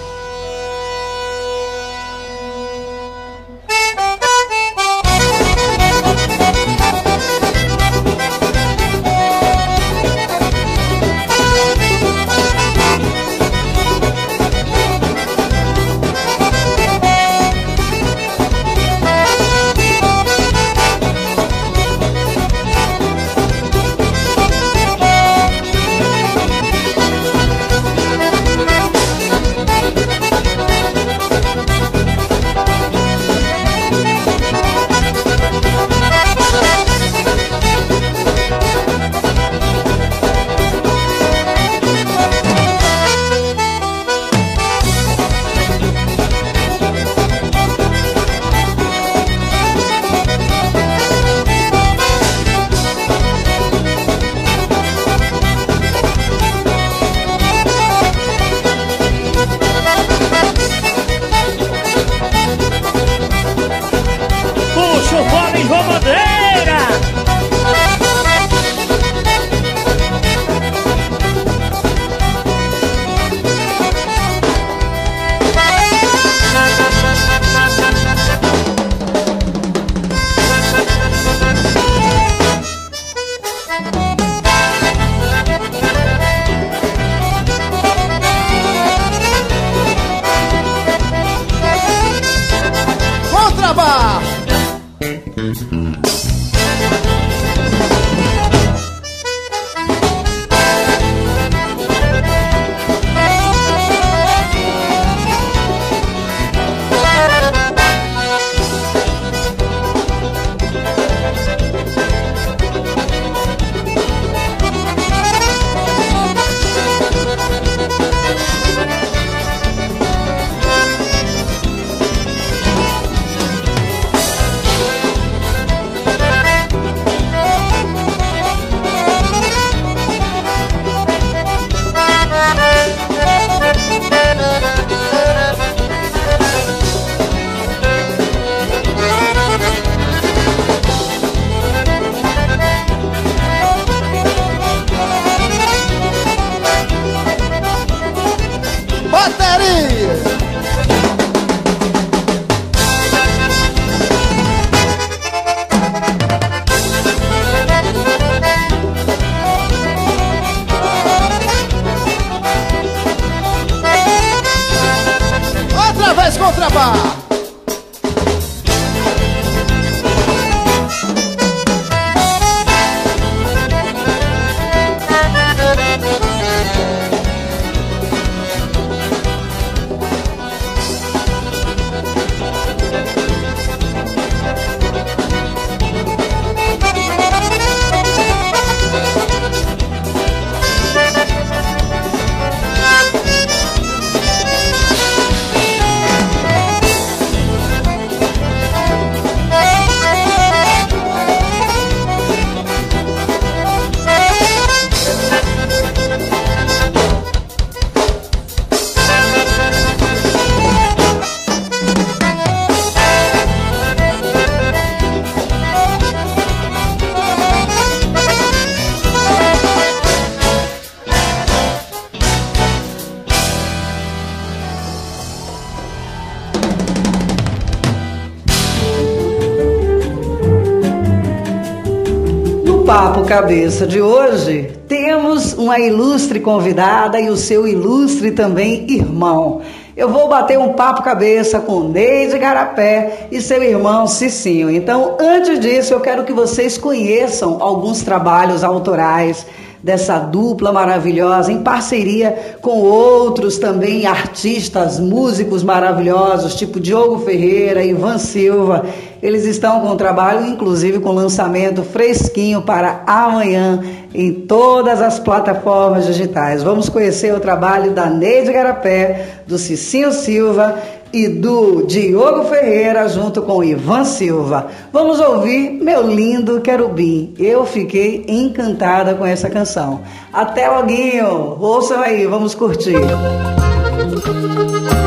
Cabeça de hoje, temos uma ilustre convidada e o seu ilustre também irmão. Eu vou bater um papo cabeça com Neide Garapé e seu irmão Cicinho. Então, antes disso, eu quero que vocês conheçam alguns trabalhos autorais dessa dupla maravilhosa, em parceria com outros também artistas, músicos maravilhosos, tipo Diogo Ferreira, Ivan Silva. Eles estão com um trabalho, inclusive com lançamento fresquinho para amanhã em todas as plataformas digitais. Vamos conhecer o trabalho da Neide Garapé, do Cicinho Silva e do Diogo Ferreira junto com Ivan Silva. Vamos ouvir Meu Lindo Querubim. Eu fiquei encantada com essa canção. Até loguinho. Ouçam aí, vamos curtir. Eu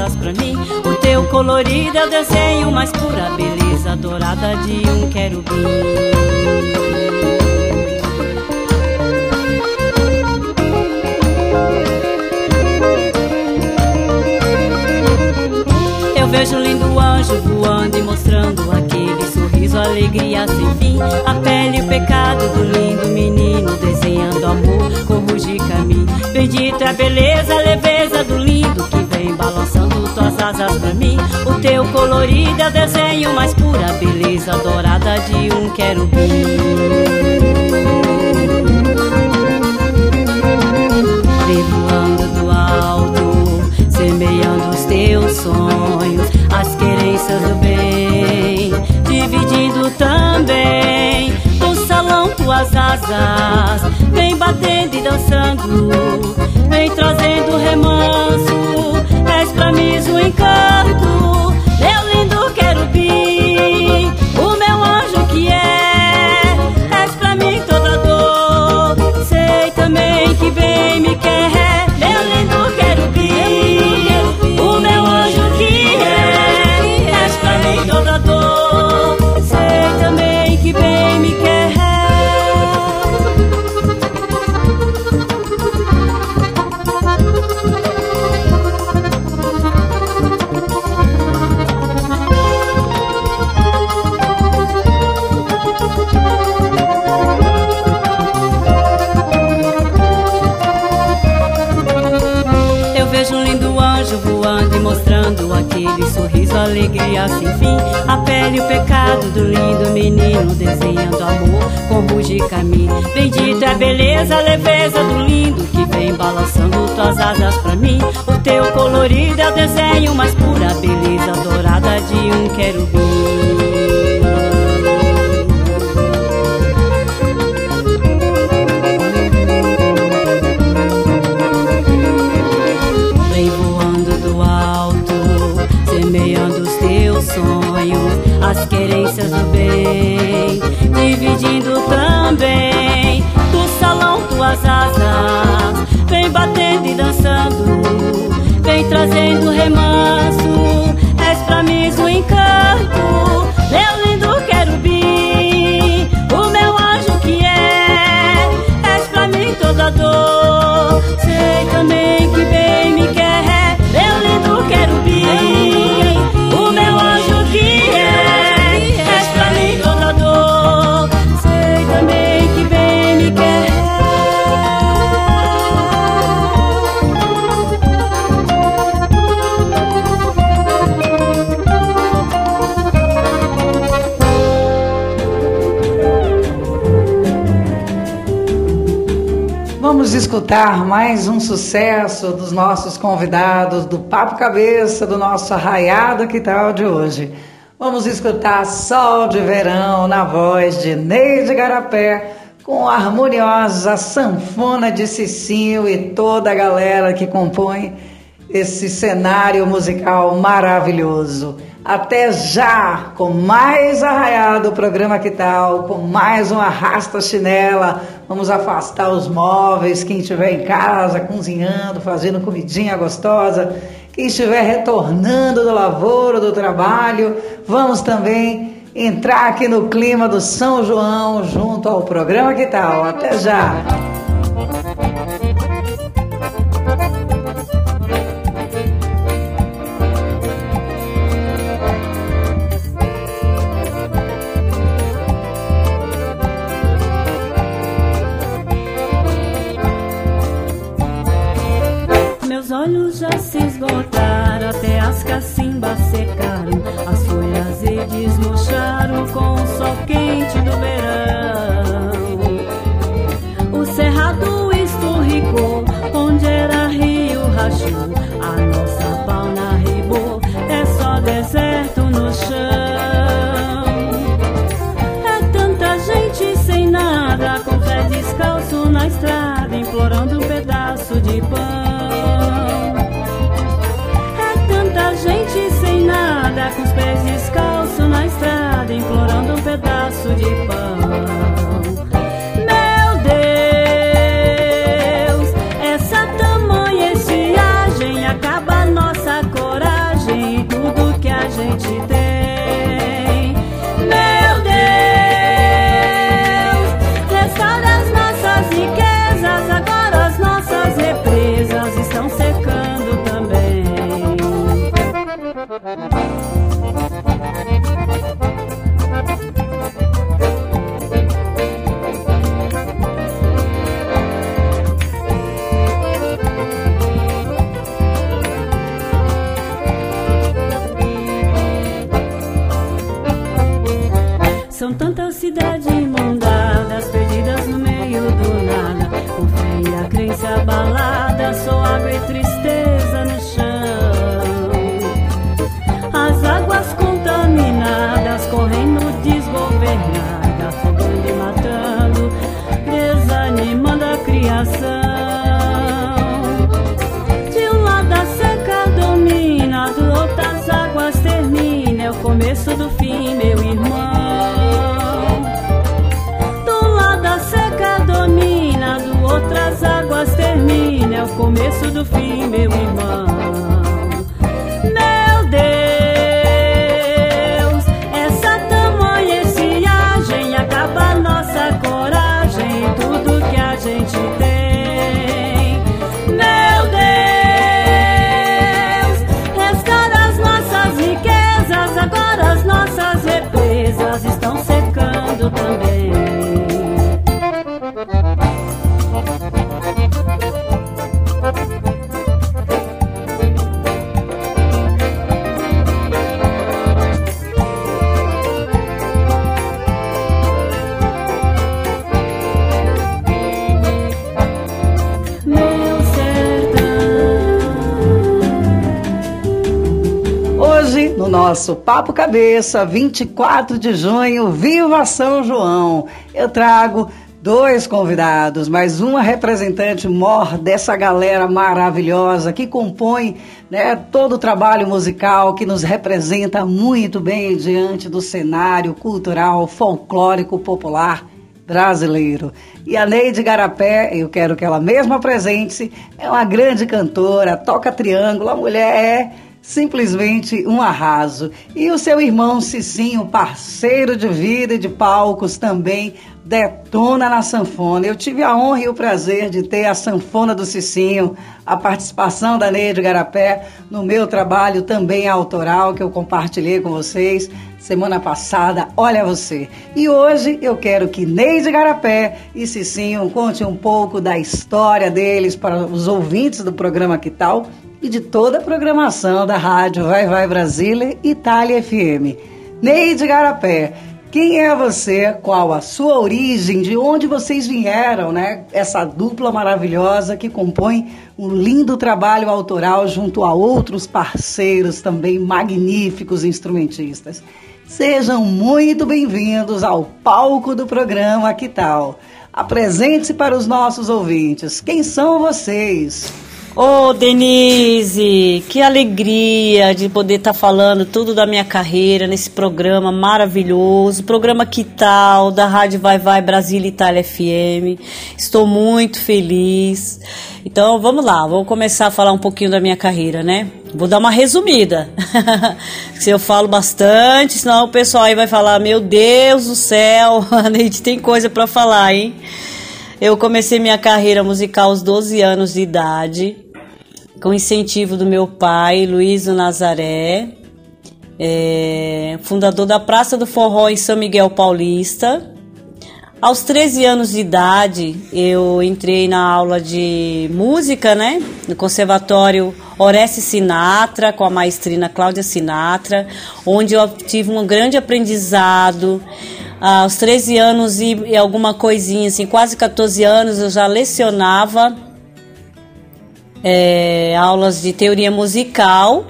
asas pra mim. O teu colorido é o desenho mais pura, beleza dourada de um querubim. Eu vejo um lindo anjo voando e mostrando aquele sorriso, alegria sem fim. A pele e o pecado do lindo menino, desenhando amor com ruge de caminho. Bendito é a beleza, asas pra mim. O teu colorido é o desenho mais pura, beleza dourada de um querubim. Revoando do alto, semeando os teus sonhos, as querências do bem, dividindo também no salão tuas asas, vem batendo e dançando, vem trazendo remanso, pra mim um encanto, A pele e o pecado do lindo menino, desenhando amor com ruge de caminho. Bendito é a beleza, a leveza do lindo que vem balançando tuas asas pra mim. O teu colorido é o desenho mais pura, beleza dourada de um querubim. querências do bem, dividindo também do salão tuas asas. Vem batendo e dançando, vem trazendo remanso. Escutar mais um sucesso dos nossos convidados do Papo Cabeça, do nosso arraiado que tal de hoje. Vamos escutar Sol de Verão na voz de Neide Garapé, com a harmoniosa sanfona de Cicinho e toda a galera que compõe esse cenário musical maravilhoso. Até já, com mais arraiado o programa Que Tal, com mais um Arrasta Chinela. Vamos afastar os móveis, quem estiver em casa, cozinhando, fazendo comidinha gostosa, quem estiver retornando do lavoro, do trabalho, vamos também entrar aqui no clima do São João junto ao programa Que Tal. Até já! Cacimbas secaram, as folhas e desmocharam com o sol quente do verão. O cerrado escorrigou, onde era rio rachou, a nossa pauna ribou, é só deserto no chão. É tanta gente sem nada, com pé descalço na estrada, implorando um pedaço de pão. Nosso Papo Cabeça, 24 de junho, Viva São João! Eu trago dois convidados, mais uma representante mor dessa galera maravilhosa que compõe né, todo o trabalho musical que nos representa muito bem diante do cenário cultural, folclórico, popular brasileiro. E a Neide Garapé, eu quero que ela mesma apresente-se, é uma grande cantora, toca triângulo, a mulher é simplesmente um arraso. E o seu irmão Cicinho, parceiro de vida e de palcos, também detona na sanfona. Eu tive a honra e o prazer de ter a sanfona do Cicinho, a participação da Neide Garapé no meu trabalho também autoral que eu compartilhei com vocês semana passada. Olha você. E hoje eu quero que Neide Garapé e Cicinho conte um pouco da história deles para os ouvintes do programa Que Tal e de toda a programação da rádio Vai Vai Brasília Itália FM. Neide Garapé, Quem é você? Qual a sua origem? De onde vocês vieram, né? Essa dupla maravilhosa que compõe um lindo trabalho autoral junto a outros parceiros também magníficos instrumentistas. Sejam muito bem-vindos ao palco do programa Que Tal? Apresente-se para os nossos ouvintes. Quem são vocês? Ô, oh, Denise, que alegria de poder estar tá falando tudo da minha carreira nesse programa maravilhoso, programa Que Tal, da Rádio Vai Vai Brasília Itália FM. Estou muito feliz. Então, vamos lá, vou começar a falar um pouquinho da minha carreira, né? Vou dar uma resumida. Se eu falo bastante, senão o pessoal aí vai falar: Meu Deus do céu, a gente tem coisa para falar, hein? Eu comecei minha carreira musical aos 12 anos de idade, com incentivo do meu pai, Luiz Nazaré, é, fundador da Praça do Forró em São Miguel Paulista. Aos 13 anos de idade, eu entrei na aula de música, né? No Conservatório Oreste Sinatra, com a maestrina Cláudia Sinatra, onde eu tive um grande aprendizado aos 13 anos e, e alguma coisinha, assim, quase 14 anos, eu já lecionava é, aulas de teoria musical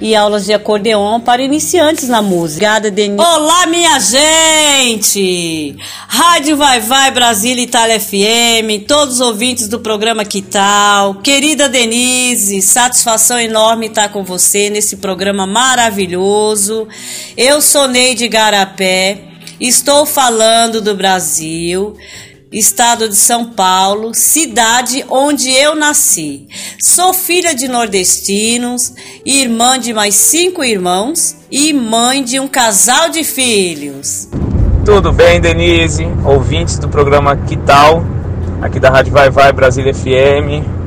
e aulas de acordeon para iniciantes na música. Obrigada, Denise. Olá, minha gente! Rádio Vai Vai Brasília Itália FM, todos os ouvintes do programa Que Tal. Querida Denise, satisfação enorme estar com você nesse programa maravilhoso. Eu sou Neide Garapé. Estou falando do Brasil, estado de São Paulo, cidade onde eu nasci. Sou filha de nordestinos, irmã de mais cinco irmãos e mãe de um casal de filhos. Tudo bem, Denise? Ouvintes do programa Que Tal? Aqui da Rádio Vai Vai Brasília FM.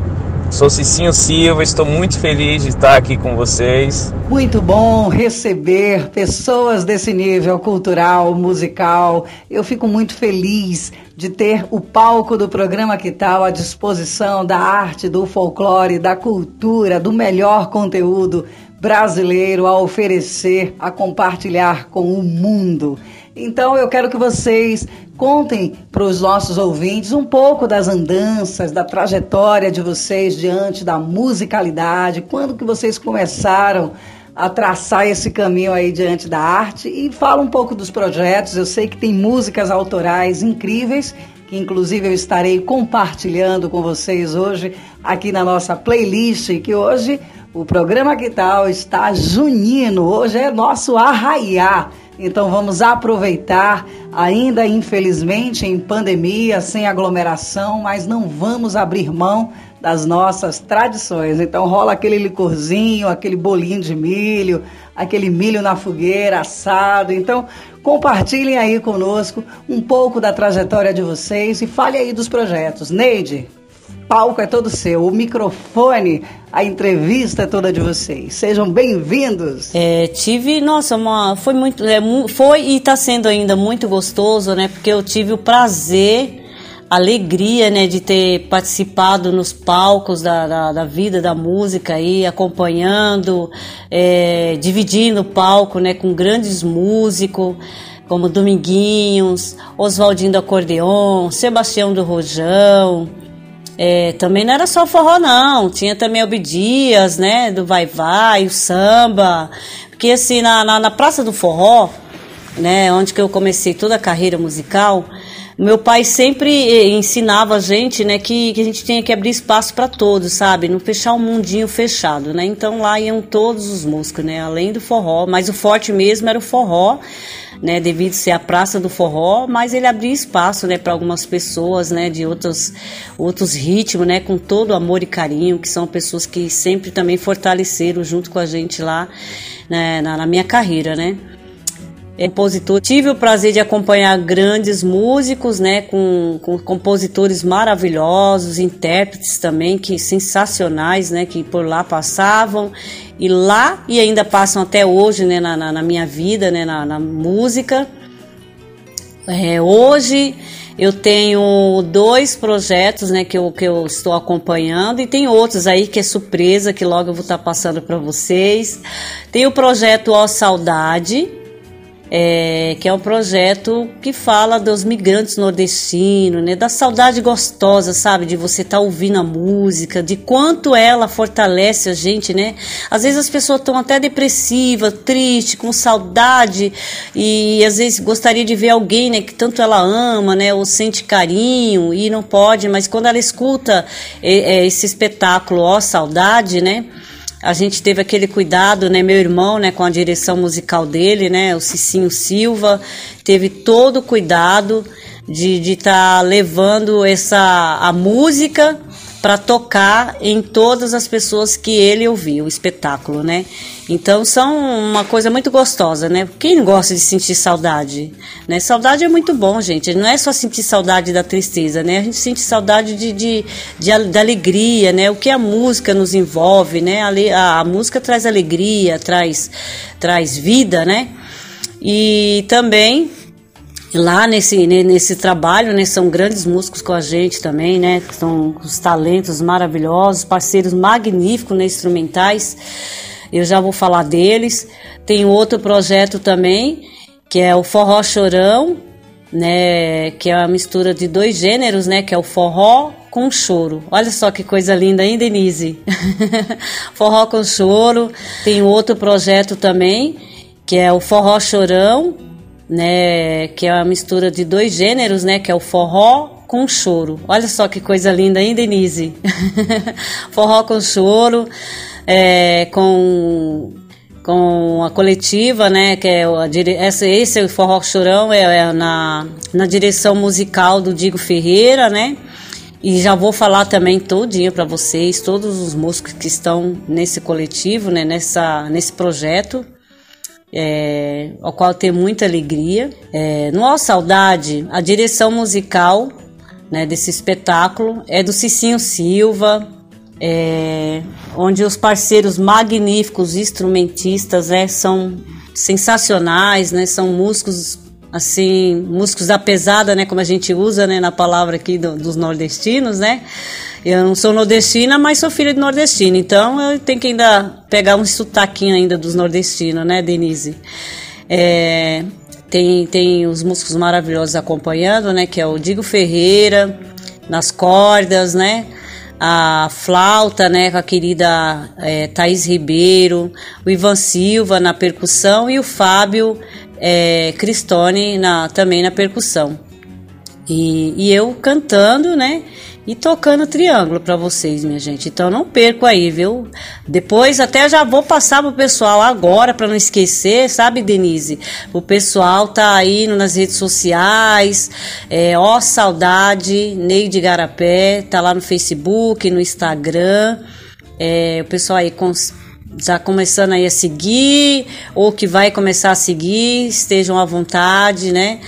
Sou Cicinho Silva, estou muito feliz de estar aqui com vocês. Muito bom receber pessoas desse nível cultural, musical. Eu fico muito feliz de ter o palco do programa Que Tal à disposição da arte, do folclore, da cultura, do melhor conteúdo brasileiro a oferecer, a compartilhar com o mundo. Então eu quero que vocês contem para os nossos ouvintes um pouco das andanças, da trajetória de vocês diante da musicalidade, quando que vocês começaram a traçar esse caminho aí diante da arte e fala um pouco dos projetos. Eu sei que tem músicas autorais incríveis que inclusive eu estarei compartilhando com vocês hoje aqui na nossa playlist, que hoje o programa Que Tal está junino, hoje é nosso arraiar. Então vamos aproveitar, ainda infelizmente em pandemia, sem aglomeração, mas não vamos abrir mão das nossas tradições. Então rola aquele licorzinho, aquele bolinho de milho, aquele milho na fogueira assado. Então compartilhem aí conosco um pouco da trajetória de vocês e fale aí dos projetos. Neide, palco é todo seu, o microfone, a entrevista é toda de vocês. Sejam bem-vindos. É, tive, nossa, uma, foi muito, é, foi e está sendo ainda muito gostoso, né? Porque eu tive o prazer, alegria, né, de ter participado nos palcos da, da, da vida da música aí, acompanhando, é, dividindo o palco, né, com grandes músicos como Dominguinhos, Oswaldinho do Acordeon, Sebastião do Rojão, é, também não era só forró, não. Tinha também o Dias, né? Do Vai Vai, o samba. Porque assim, na, na, na, Praça do Forró, né? Onde que eu comecei toda a carreira musical, meu pai sempre eh, ensinava a gente, né? Que, que a gente tinha que abrir espaço para todos, sabe? Não fechar um mundinho fechado, né? Então lá iam todos os músicos, né? Além do forró. Mas o forte mesmo era o forró né, devido ser a praça do forró, mas ele abria espaço, né, para algumas pessoas, né, de outros outros ritmos, né, com todo amor e carinho, que são pessoas que sempre também fortaleceram junto com a gente lá, né, na, na minha carreira, né compositor. Tive o prazer de acompanhar grandes músicos, né, com, com compositores maravilhosos, intérpretes também que sensacionais, né, que por lá passavam e lá e ainda passam até hoje, né, na, na, na minha vida, né, na, na música. É, hoje eu tenho dois projetos, né, que eu, que eu estou acompanhando e tem outros aí que é surpresa que logo eu vou estar passando para vocês. Tem o projeto Ó Saudade, é, que é um projeto que fala dos migrantes nordestinos, né, da saudade gostosa, sabe, de você estar tá ouvindo a música, de quanto ela fortalece a gente, né? Às vezes as pessoas estão até depressivas, tristes, com saudade e às vezes gostaria de ver alguém, né, que tanto ela ama, né, ou sente carinho e não pode, mas quando ela escuta é, é, esse espetáculo, ó, saudade, né? A gente teve aquele cuidado, né, meu irmão, né, com a direção musical dele, né, o Cicinho Silva, teve todo o cuidado de estar tá levando essa a música para tocar em todas as pessoas que ele ouviu o espetáculo, né? Então são uma coisa muito gostosa, né? Quem gosta de sentir saudade, né? Saudade é muito bom, gente. Não é só sentir saudade da tristeza, né? A gente sente saudade de, de, de, de alegria, né? O que a música nos envolve, né? A, a música traz alegria, traz, traz vida, né? E também lá nesse, nesse trabalho, né, são grandes músicos com a gente também, né, são os talentos maravilhosos, parceiros magníficos, né, instrumentais, eu já vou falar deles. Tem outro projeto também, que é o Forró Chorão, né, que é uma mistura de dois gêneros, né, que é o forró com choro. Olha só que coisa linda, hein, Denise? forró com choro. Tem outro projeto também, que é o Forró Chorão, né, que é uma mistura de dois gêneros, né, que é o forró com choro. Olha só que coisa linda, hein, Denise? forró com choro, é, com com a coletiva, né, que é a, esse, esse é forró chorão é, é, na, na direção musical do Digo Ferreira, né? E já vou falar também todinho para vocês, todos os músicos que estão nesse coletivo, né, nessa, nesse projeto é, ao qual tenho muita alegria. É, no All Saudade, a direção musical né, desse espetáculo é do Cicinho Silva, é, onde os parceiros magníficos instrumentistas né, são sensacionais, né, são músicos assim, músicos da pesada, né, como a gente usa, né, na palavra aqui do, dos nordestinos, né? Eu não sou nordestina, mas sou filha de nordestino, então eu tenho que ainda pegar um sotaquinho ainda dos nordestinos, né, Denise? É, tem, tem os músicos maravilhosos acompanhando, né, que é o Digo Ferreira, nas cordas, né? a flauta, né, com a querida é, Thaís Ribeiro, o Ivan Silva na percussão e o Fábio é, Cristone na, também na percussão. E, e eu cantando, né? E tocando triângulo para vocês, minha gente. Então não perco aí, viu? Depois até já vou passar pro pessoal agora para não esquecer, sabe, Denise? O pessoal tá aí nas redes sociais, é, ó saudade, Neide Garapé, tá lá no Facebook, no Instagram. É, o pessoal aí com já começando aí a seguir ou que vai começar a seguir, estejam à vontade, né?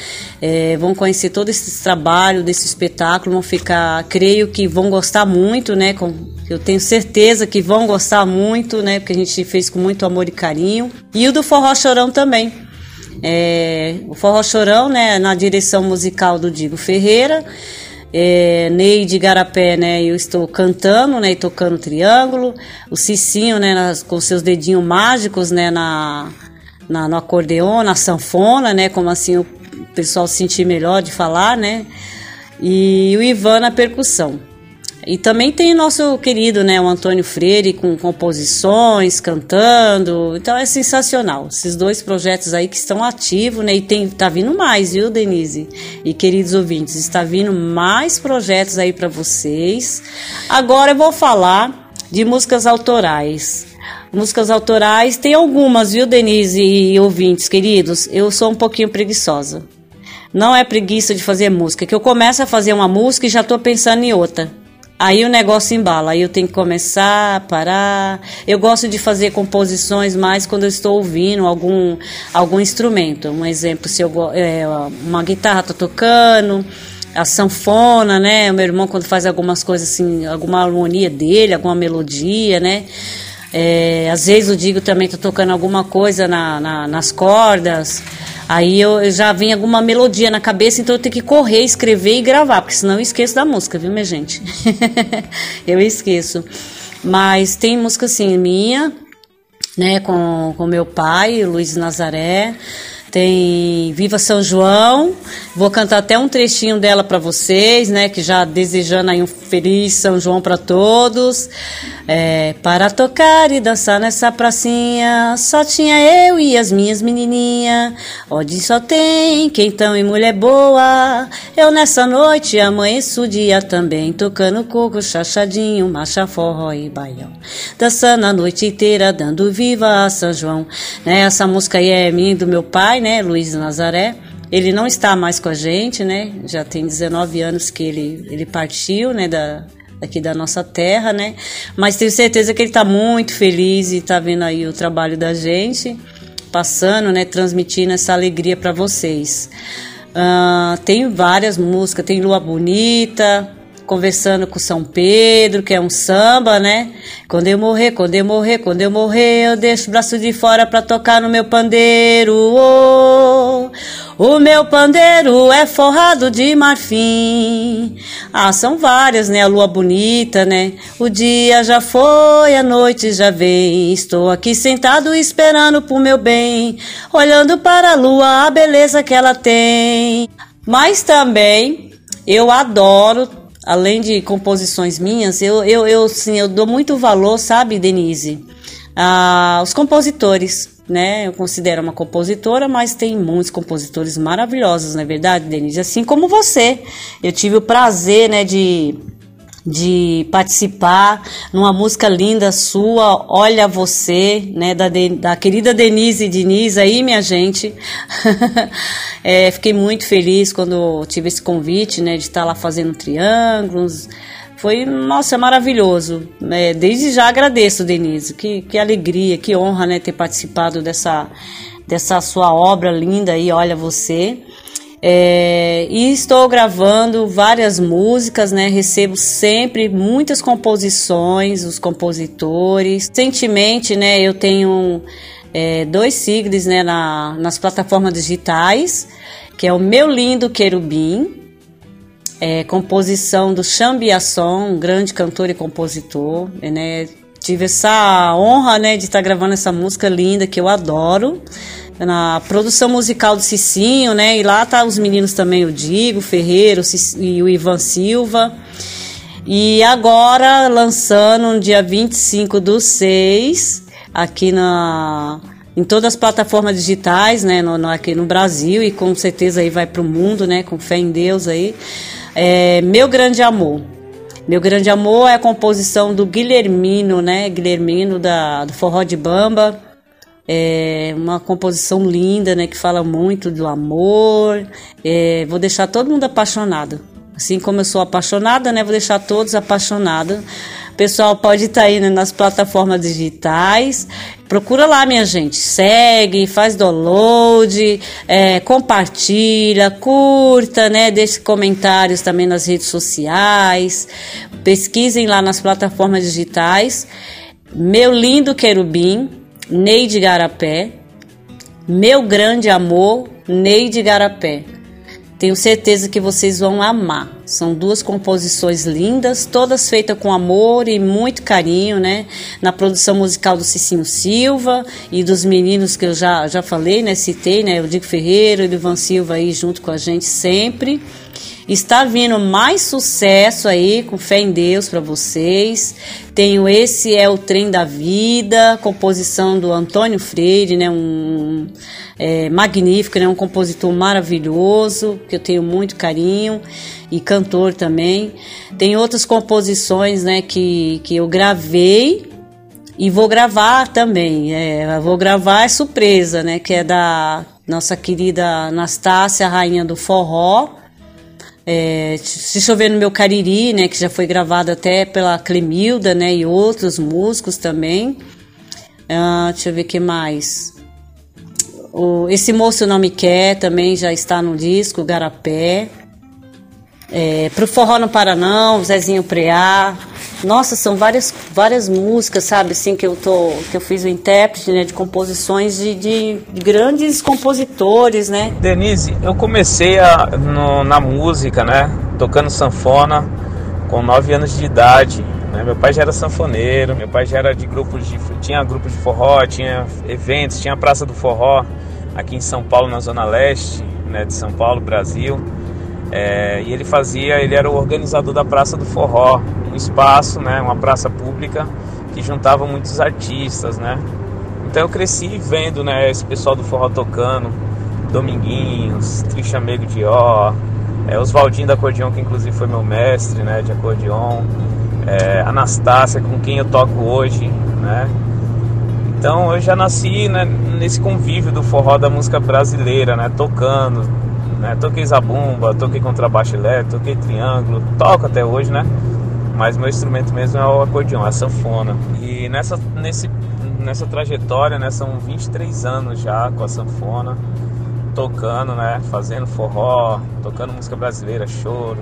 É, vão conhecer todo esse trabalho desse espetáculo, vão ficar, creio que vão gostar muito, né? Com, eu tenho certeza que vão gostar muito, né? Porque a gente fez com muito amor e carinho. E o do Forró Chorão também. É, o Forró Chorão, né? Na direção musical do Digo Ferreira é, Neide Garapé, né? Eu estou cantando, né? E tocando triângulo. O Cicinho, né? Nas, com seus dedinhos mágicos, né? Na, na, no acordeon, na sanfona, né? Como assim o pessoal sentir melhor de falar, né? E o Ivan na percussão. E também tem nosso querido, né, o Antônio Freire com composições, cantando. Então é sensacional. Esses dois projetos aí que estão ativos, né? E tem tá vindo mais, viu, Denise? E queridos ouvintes, está vindo mais projetos aí para vocês. Agora eu vou falar de músicas autorais. Músicas autorais tem algumas, viu, Denise e ouvintes queridos? Eu sou um pouquinho preguiçosa. Não é preguiça de fazer música, que eu começo a fazer uma música e já estou pensando em outra. Aí o negócio embala, aí eu tenho que começar, parar. Eu gosto de fazer composições mais quando eu estou ouvindo algum, algum instrumento. Um exemplo, se eu é, uma guitarra tá tocando, a sanfona, né? O meu irmão quando faz algumas coisas assim, alguma harmonia dele, alguma melodia, né? É, às vezes eu digo também tô tocando alguma coisa na, na nas cordas. Aí eu, já vem alguma melodia na cabeça, então eu tenho que correr, escrever e gravar, porque senão eu esqueço da música, viu, minha gente? eu esqueço. Mas tem música assim, minha, né, com, com meu pai, Luiz Nazaré. Tem Viva São João. Vou cantar até um trechinho dela para vocês, né? Que já desejando aí um feliz São João para todos. É, para tocar e dançar nessa pracinha, só tinha eu e as minhas menininhas. Onde só tem quentão e mulher boa. Eu nessa noite amanheço o dia também, tocando coco, chachadinho, marcha, forró e baião. Dançando a noite inteira, dando viva a São João. Né, essa música aí é minha e do meu pai, né? Luiz Nazaré. Ele não está mais com a gente, né? Já tem 19 anos que ele, ele partiu, né? Da, aqui da nossa terra, né? Mas tenho certeza que ele está muito feliz e está vendo aí o trabalho da gente, passando, né? Transmitindo essa alegria para vocês. Uh, tem várias músicas, tem Lua Bonita, conversando com São Pedro, que é um samba, né? Quando eu morrer, quando eu morrer, quando eu morrer, eu deixo o braço de fora pra tocar no meu pandeiro. Oh, o meu pandeiro é forrado de marfim. Ah, são várias, né? A lua bonita, né? O dia já foi, a noite já vem. Estou aqui sentado esperando pro meu bem, olhando para a lua, a beleza que ela tem. Mas também eu adoro além de composições minhas, eu, eu, eu, sim, eu dou muito valor, sabe, Denise, aos compositores. Né? Eu considero uma compositora, mas tem muitos compositores maravilhosos, não é verdade, Denise? Assim como você. Eu tive o prazer, né, de de participar numa música linda sua, Olha Você, né, da, de, da querida Denise Diniz aí, minha gente. é, fiquei muito feliz quando tive esse convite, né, de estar lá fazendo triângulos. Foi, nossa, maravilhoso. É, desde já agradeço, Denise. Que, que alegria, que honra, né, ter participado dessa, dessa sua obra linda aí, Olha Você. É, e estou gravando várias músicas, né? Recebo sempre muitas composições, os compositores. Recentemente, né? Eu tenho é, dois sigles, né? Na, nas plataformas digitais, que é o Meu Lindo Querubim, é, composição do Chambiasson, um grande cantor e compositor, né? Tive essa honra, né, de estar gravando essa música linda que eu adoro na produção musical do Cicinho, né? E lá tá os meninos também, o Digo, o Ferreira o e o Ivan Silva. E agora lançando no dia 25 do 6, aqui na em todas as plataformas digitais, né, no, no, aqui no Brasil e com certeza aí vai para o mundo, né, com fé em Deus aí. É, Meu Grande Amor. Meu Grande Amor é a composição do Guilhermino, né, Guilhermino da, do Forró de Bamba. É uma composição linda, né? Que fala muito do amor. É, vou deixar todo mundo apaixonado. Assim como eu sou apaixonada, né? Vou deixar todos apaixonados. Pessoal pode estar tá aí né, nas plataformas digitais. Procura lá, minha gente. Segue, faz download, é, compartilha, curta, né? Deixe comentários também nas redes sociais. Pesquisem lá nas plataformas digitais. Meu lindo querubim, Neide Garapé. Meu grande amor, Neide Garapé. Tenho certeza que vocês vão amar. São duas composições lindas, todas feitas com amor e muito carinho, né? Na produção musical do Cicinho Silva e dos meninos que eu já, já falei, né? Citei, né? O Diego Ferreira o Ivan Silva aí junto com a gente sempre. Está vindo mais sucesso aí, com fé em Deus para vocês. Tenho esse é o trem da vida, composição do Antônio Freire, né? Um é, magnífico, né? Um compositor maravilhoso que eu tenho muito carinho e cantor também. Tem outras composições, né? Que que eu gravei e vou gravar também. É, vou gravar é surpresa, né? Que é da nossa querida Anastácia, rainha do forró. É, se chover no meu Cariri, né, que já foi gravado até pela Clemilda, né, e outros músicos também. Ah, deixa eu ver o que mais. O, Esse Moço Não Me Quer também já está no disco, Garapé. É, Pro Forró no Paranão, Zezinho Preá. Nossa, são várias, várias músicas, sabe, assim, que eu, tô, que eu fiz o intérprete, né, de composições de, de grandes compositores, né. Denise, eu comecei a, no, na música, né, tocando sanfona com 9 anos de idade. Né? Meu pai já era sanfoneiro, meu pai já era de grupos de. tinha grupos de forró, tinha eventos, tinha a Praça do Forró. aqui em São Paulo, na Zona Leste né, de São Paulo, Brasil. É, e ele fazia, ele era o organizador da Praça do Forró, um espaço, né, uma praça pública que juntava muitos artistas, né. Então eu cresci vendo, né, esse pessoal do forró tocando, Dominguinhos, Trichamego de Ó, é, Oswaldinho da Acordeon, que inclusive foi meu mestre, né, de acordeon, é, Anastácia, com quem eu toco hoje, né. Então eu já nasci né, nesse convívio do forró da música brasileira, né, tocando, né, toquei zabumba, toquei contrabaixo elétrico, toquei triângulo, toco até hoje, né, mas meu instrumento mesmo é o acordeon, a sanfona. E nessa, nesse, nessa trajetória, né, são 23 anos já com a sanfona, tocando, né? Fazendo forró, tocando música brasileira, choro.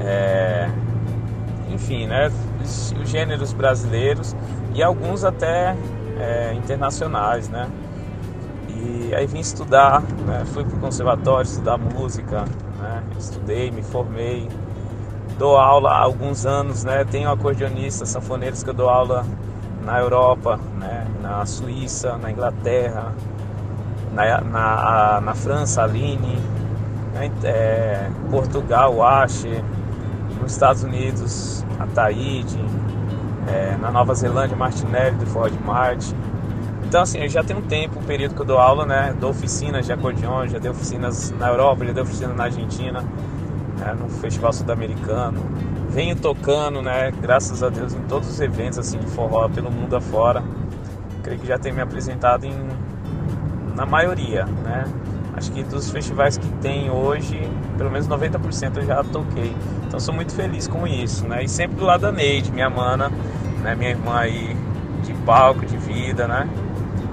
É, enfim, né? Os, os, gêneros brasileiros e alguns até é, internacionais, né? E aí vim estudar, né? fui pro conservatório estudar música, né? Estudei, me formei, dou aula há alguns anos, né? Tenho acordeonistas, sanfoneiros que eu dou aula na Europa, né? Na Suíça, na Inglaterra, na, na, na França, Aline, né, é, Portugal, Ashe, nos Estados Unidos, a Taíde, é, na Nova Zelândia, Martinelli, do Ford Marte. Então, assim, eu já tenho um tempo, um período que eu dou aula, né? Dou oficinas de acordeon, já dei oficinas na Europa, já dei oficinas na Argentina, né, no Festival Sul-Americano. Venho tocando, né? Graças a Deus, em todos os eventos, assim, de forró pelo mundo afora. Creio que já tenho me apresentado em na maioria, né? Acho que dos festivais que tem hoje, pelo menos 90% eu já toquei. Então sou muito feliz com isso, né? E sempre do lado da Neide, minha mana, né? Minha irmã aí de palco, de vida, né?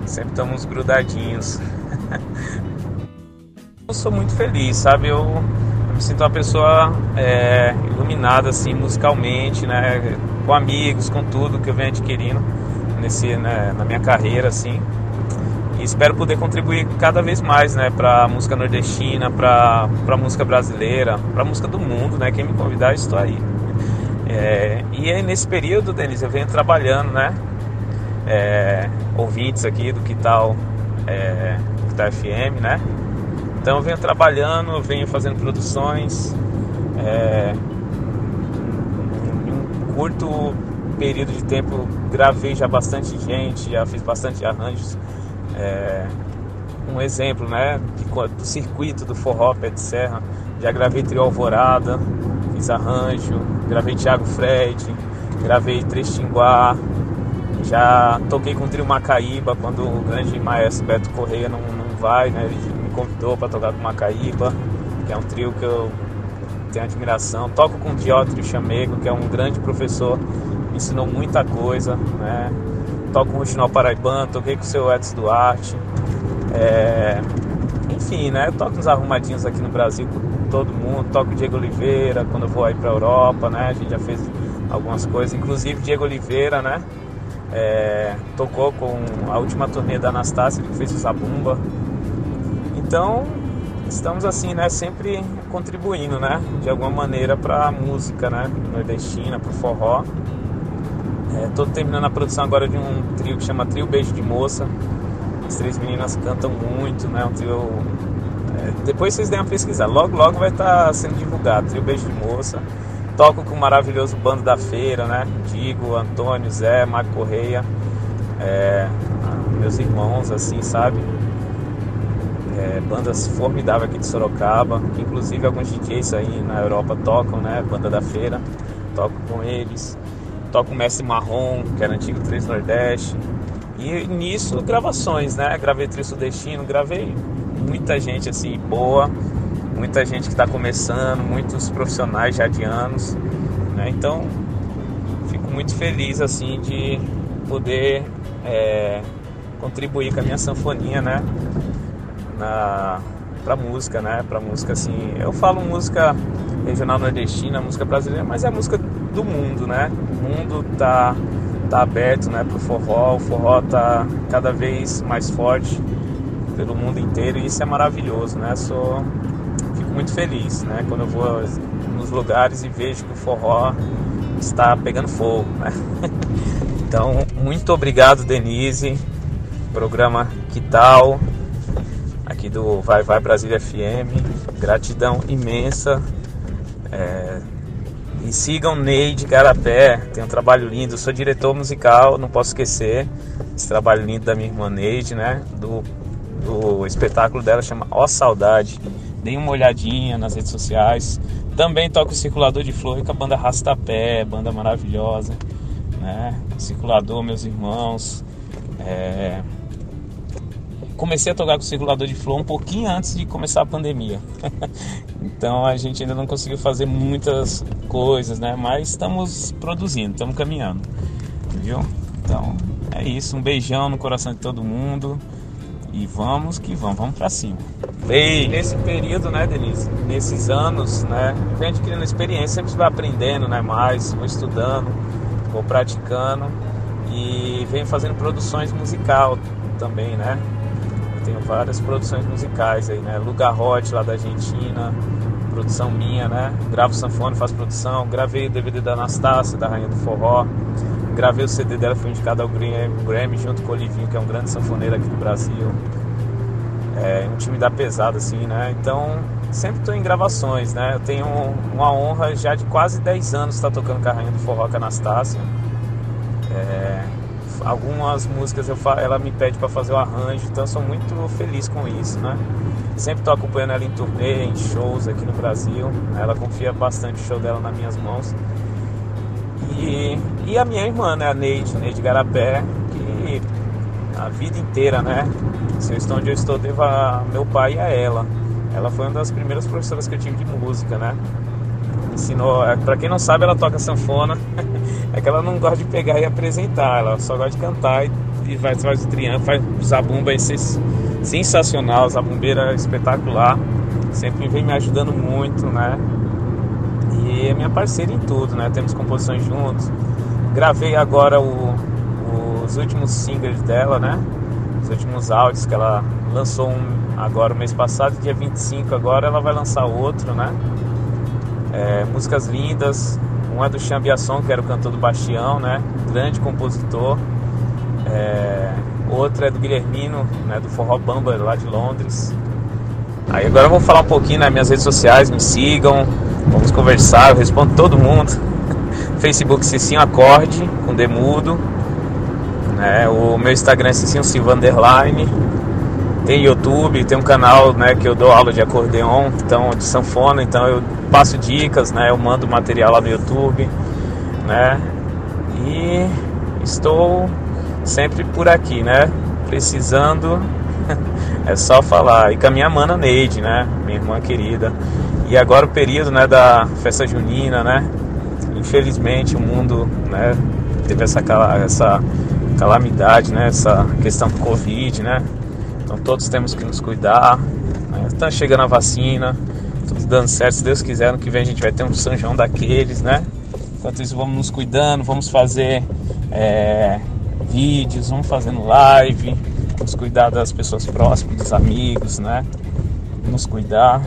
Sempre estamos grudadinhos. eu sou muito feliz, sabe? Eu, eu me sinto uma pessoa é, iluminada, assim, musicalmente, né? Com amigos, com tudo que eu venho adquirindo nesse, né? na minha carreira, assim. E espero poder contribuir cada vez mais, né, para música nordestina, para a música brasileira, para música do mundo, né? Quem me convidar, estou aí. É, e aí, nesse período, Denis, eu venho trabalhando, né? É, ouvintes aqui do que tal, é, FM, né? Então eu venho trabalhando, eu venho fazendo produções. É, em um curto período de tempo gravei já bastante gente, já fiz bastante arranjos é, um exemplo, né, do circuito do forró Pé de Serra. Já gravei Trio Alvorada, fiz arranjo, gravei Thiago Fred, gravei Três Tinguá, já toquei com o Trio Macaíba quando o grande maestro Beto Correia não, não vai, né, ele me convidou para tocar com Macaíba, que é um trio que eu tenho admiração. Toco com o Diótrio Chamego, que é um grande professor, me ensinou muita coisa, né, toco com o Chinol Paraibano, toquei com o seu Edson Duarte. É, enfim, né? Eu toco uns arrumadinhos aqui no Brasil com todo mundo, toco Diego Oliveira quando eu vou aí pra Europa, né? A gente já fez algumas coisas, inclusive Diego Oliveira, né? É, tocou com a última turnê da Anastácia, que fez o Zabumba. Então, estamos assim, né? Sempre contribuindo, né? De alguma maneira para a música, né? Nordestina, para o forró. Estou é, terminando a produção agora de um trio que chama Trio Beijo de Moça. As três meninas cantam muito, né? Um trio. É, depois vocês deem uma pesquisa. Logo, logo vai estar tá sendo divulgado. Trio Beijo de Moça. Toco com o maravilhoso bando da feira, né? Digo, Antônio, Zé, Marco Correia. É, meus irmãos, assim, sabe? É, bandas formidáveis aqui de Sorocaba, que inclusive alguns DJs aí na Europa tocam, né? Banda da feira, toco com eles toco Mestre Marrom, que era antigo Três Nordeste. E nisso, gravações, né? Gravei Trio Sudestino, gravei muita gente assim boa, muita gente que está começando, muitos profissionais já de anos, né? Então, fico muito feliz assim de poder é, contribuir com a minha sanfoninha, né? Na, pra música, né? Pra música assim. Eu falo música regional nordestina, música brasileira, mas é música do mundo, né? O mundo tá, tá aberto né, para o forró, o forró tá cada vez mais forte pelo mundo inteiro e isso é maravilhoso, né? Sou, fico muito feliz, né? Quando eu vou nos lugares e vejo que o forró está pegando fogo, né? Então, muito obrigado, Denise. Programa Que Tal? aqui do Vai Vai Brasília FM. Gratidão imensa. É, e sigam Neide Garapé, tem um trabalho lindo. Eu sou diretor musical, não posso esquecer esse trabalho lindo da minha irmã Neide, né? Do, do espetáculo dela chama Ó Saudade. Deem uma olhadinha nas redes sociais. Também toco o Circulador de Flor com a banda Rastapé, banda maravilhosa. Né? Circulador, meus irmãos. É... Comecei a tocar com o Circulador de Flor um pouquinho antes de começar a pandemia. então a gente ainda não conseguiu fazer muitas coisas, né? Mas estamos produzindo, estamos caminhando. Viu? Então é isso. Um beijão no coração de todo mundo. E vamos que vamos, vamos pra cima. E nesse período, né, Denise? Nesses anos, né? A gente criando experiência, sempre vai aprendendo, né? Mais, vou estudando, vou praticando e venho fazendo produções musical também, né? Tenho várias produções musicais aí, né? Lugarrote lá da Argentina, produção minha, né? Gravo sanfone, faço produção, gravei o DVD da Anastácia, da Rainha do Forró, gravei o CD dela, fui indicado ao Grammy junto com o Olivinho, que é um grande sanfoneiro aqui do Brasil. É um time da pesada, assim, né? Então, sempre estou em gravações, né? Eu tenho uma honra já de quase 10 anos estar tocando com a Rainha do Forró, com a Anastácia. É, algumas músicas eu ela me pede para fazer o arranjo, então eu sou muito feliz com isso, né? Sempre estou acompanhando ela em turnê, em shows aqui no Brasil. Ela confia bastante o show dela nas minhas mãos. E, e a minha irmã, né, a Neide, Neide Garapé, que a vida inteira, né? Se eu estou onde eu estou, devo a meu pai e a ela. Ela foi uma das primeiras professoras que eu tive de música, né? Ensinou, é, para quem não sabe, ela toca sanfona. é que ela não gosta de pegar e apresentar, ela só gosta de cantar e, e vai, faz o triângulo, faz zabumba, é sensacional, zabumbeira espetacular. Sempre vem me ajudando muito, né? E é minha parceira em tudo, né? Temos composições juntos. Gravei agora o, os últimos singles dela, né? Os últimos áudios que ela lançou um agora o mês passado, dia 25 agora ela vai lançar outro, né? É, músicas lindas. Um é do Chambiasson, que era o cantor do Bastião, né? Grande compositor. É, outra é do Guilhermino, né? Do Forró Bamba, lá de Londres. Aí agora eu vou falar um pouquinho nas minhas redes sociais, me sigam, vamos conversar, eu respondo todo mundo. Facebook Cicinho Acorde, com Demudo. Né? O meu Instagram é Cicinho Silva Underline. Tem YouTube, tem um canal né, que eu dou aula de acordeon, então de sanfona, então eu passo dicas, né? Eu mando material lá no YouTube, né? E estou sempre por aqui, né? Precisando é só falar. E com a minha mana Neide, né? Minha irmã querida. E agora o período, né, da festa junina, né? Infelizmente o mundo, né, teve essa essa calamidade, né? Essa questão do Covid, né? Então todos temos que nos cuidar. Né? Tá chegando a vacina, tudo dando certo. Se Deus quiser, no que vem a gente vai ter um São João daqueles, né? Enquanto isso, vamos nos cuidando, vamos fazer é, vídeos, vamos fazendo live, vamos cuidar das pessoas próximas, dos amigos, né? Nos cuidar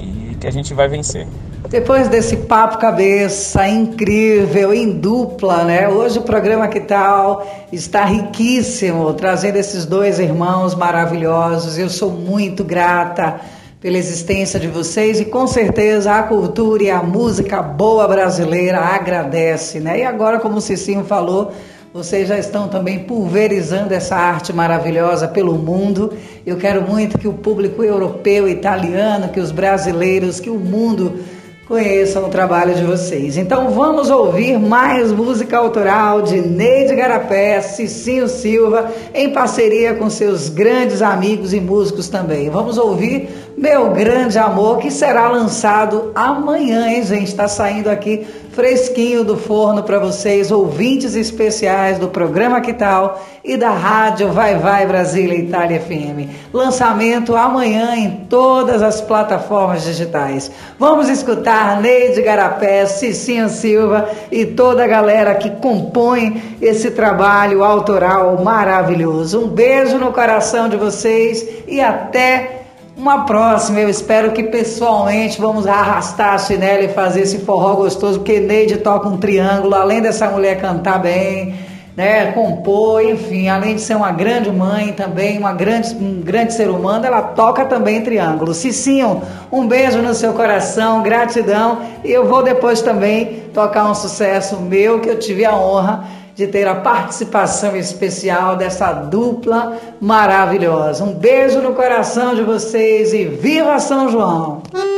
e que a gente vai vencer. Depois desse papo cabeça incrível, em dupla, né? Hoje o programa Que Tal está riquíssimo, trazendo esses dois irmãos maravilhosos. Eu sou muito grata pela existência de vocês e com certeza a cultura e a música boa brasileira agradece, né? E agora, como o Cicinho falou, vocês já estão também pulverizando essa arte maravilhosa pelo mundo. Eu quero muito que o público europeu, italiano, que os brasileiros, que o mundo conheçam o trabalho de vocês. Então vamos ouvir mais música autoral de Neide Garapé, Cicinho Silva, em parceria com seus grandes amigos e músicos também. Vamos ouvir Meu Grande Amor, que será lançado amanhã, hein, gente? Está saindo aqui fresquinho do forno para vocês, ouvintes especiais do programa Que Tal e da rádio Vai Vai Brasília Itália FM. Lançamento amanhã em todas as plataformas digitais. Vamos escutar Neide Garapé, Cicinho Silva e toda a galera que compõe esse trabalho autoral maravilhoso. Um beijo no coração de vocês e até uma próxima, eu espero que pessoalmente vamos arrastar a chinela e fazer esse forró gostoso, porque Neide toca um triângulo, além dessa mulher cantar bem, né, compor, enfim, além de ser uma grande mãe também, uma grande, um grande ser humano, ela toca também triângulo. Cicinho, um beijo no seu coração, gratidão. E eu vou depois também tocar um sucesso meu que eu tive a honra de ter a participação especial dessa dupla maravilhosa. Um beijo no coração de vocês e viva São João! Me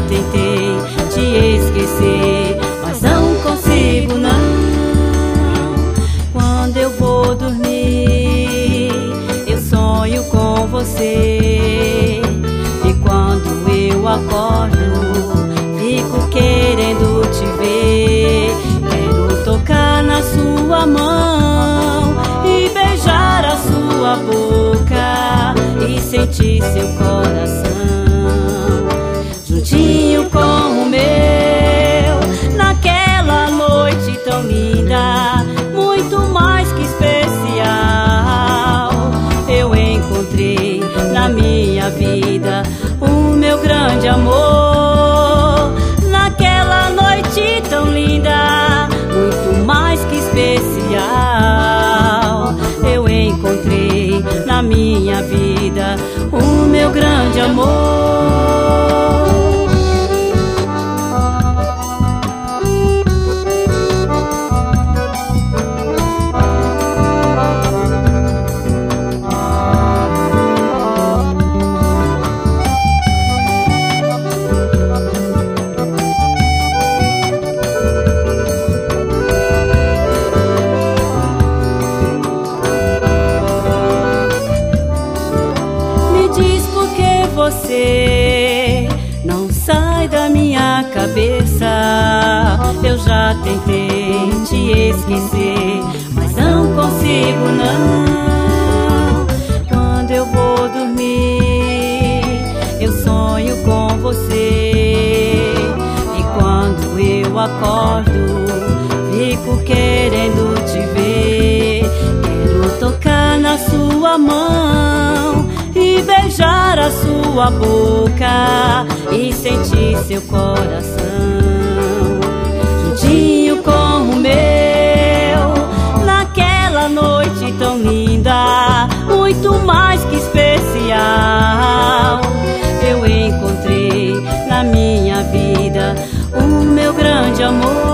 tentei te esquecer, mas não consigo não. Quando eu vou dormir, eu sonho com você. E quando eu acordo, fico querendo te ver. Quero tocar na sua mão e beijar a sua boca e sentir seu coração juntinho com o meu. Naquela noite tão linda, muito mais que especial, eu encontrei na minha vida o meu grande amor. Naquela noite tão linda, muito mais que especial, eu encontrei na minha vida o meu grande amor. Esquecer, mas não consigo não. Quando eu vou dormir, eu sonho com você. E quando eu acordo, fico querendo te ver. Quero tocar na sua mão e beijar a sua boca e sentir seu coração juntinho com o meu. Noite tão linda, muito mais que especial, eu encontrei na minha vida o meu grande amor.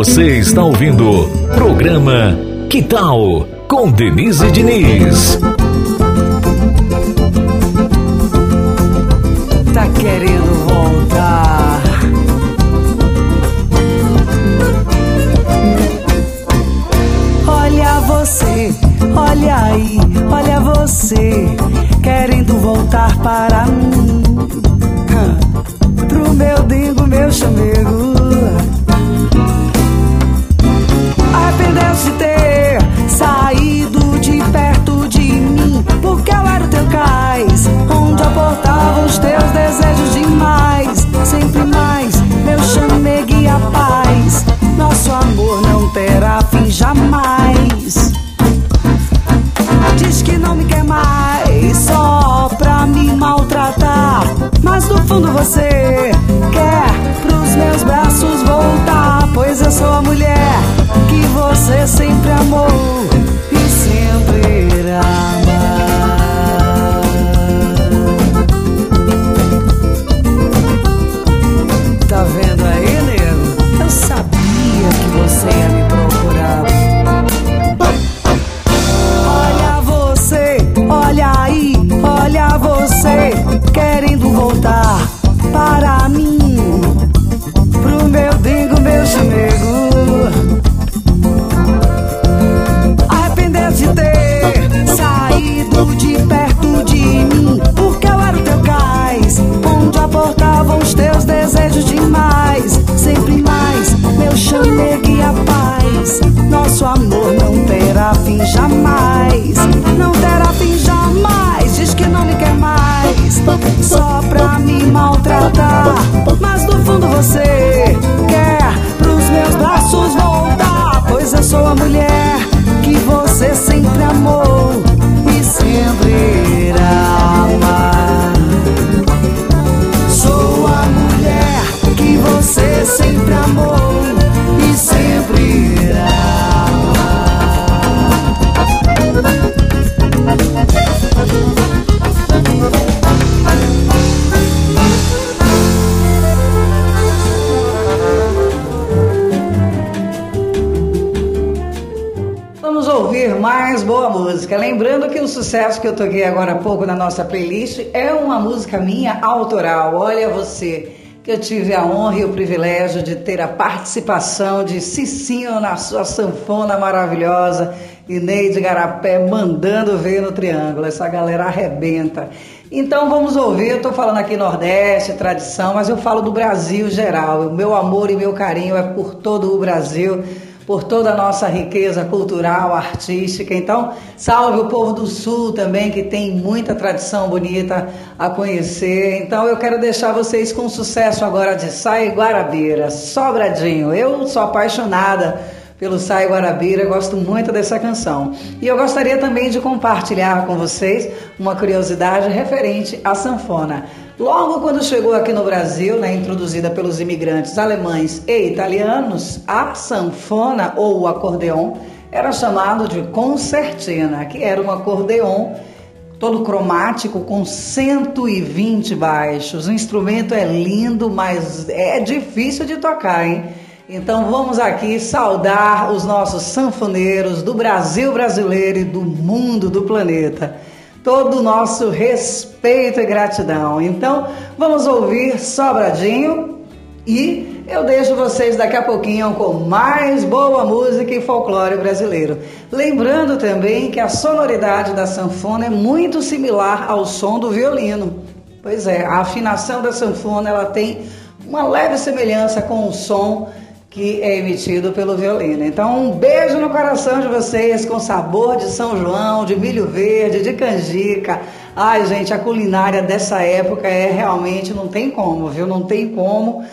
Você está ouvindo programa Que Tal com Denise Diniz. Sucesso que eu toquei agora há pouco na nossa playlist é uma música minha autoral. Olha você, que eu tive a honra e o privilégio de ter a participação de Cicinho na sua sanfona maravilhosa e Neide Garapé mandando ver no triângulo. Essa galera arrebenta. Então vamos ouvir, eu estou falando aqui Nordeste, tradição, mas eu falo do Brasil geral. O meu amor e meu carinho é por todo o Brasil por toda a nossa riqueza cultural, artística. Então, salve o povo do Sul também, que tem muita tradição bonita a conhecer. Então, eu quero deixar vocês com sucesso agora de Sai Guarabira, Sobradinho. Eu sou apaixonada pelo Sai Guarabira, gosto muito dessa canção. E eu gostaria também de compartilhar com vocês uma curiosidade referente à sanfona. Logo quando chegou aqui no Brasil, né, introduzida pelos imigrantes alemães e italianos, a sanfona ou acordeon era chamado de concertina, que era um acordeon todo cromático com 120 baixos. O instrumento é lindo, mas é difícil de tocar, hein? Então vamos aqui saudar os nossos sanfoneiros do Brasil brasileiro e do mundo, do planeta. Todo o nosso respeito e gratidão. Então vamos ouvir Sobradinho e eu deixo vocês daqui a pouquinho com mais boa música e folclore brasileiro. Lembrando também que a sonoridade da sanfona é muito similar ao som do violino. Pois é, a afinação da sanfona ela tem uma leve semelhança com o som que é emitido pelo violino. Então, um beijo no coração de vocês com sabor de São João, de milho verde, de canjica. Ai, gente, a culinária dessa época é realmente não tem como, viu? Não tem como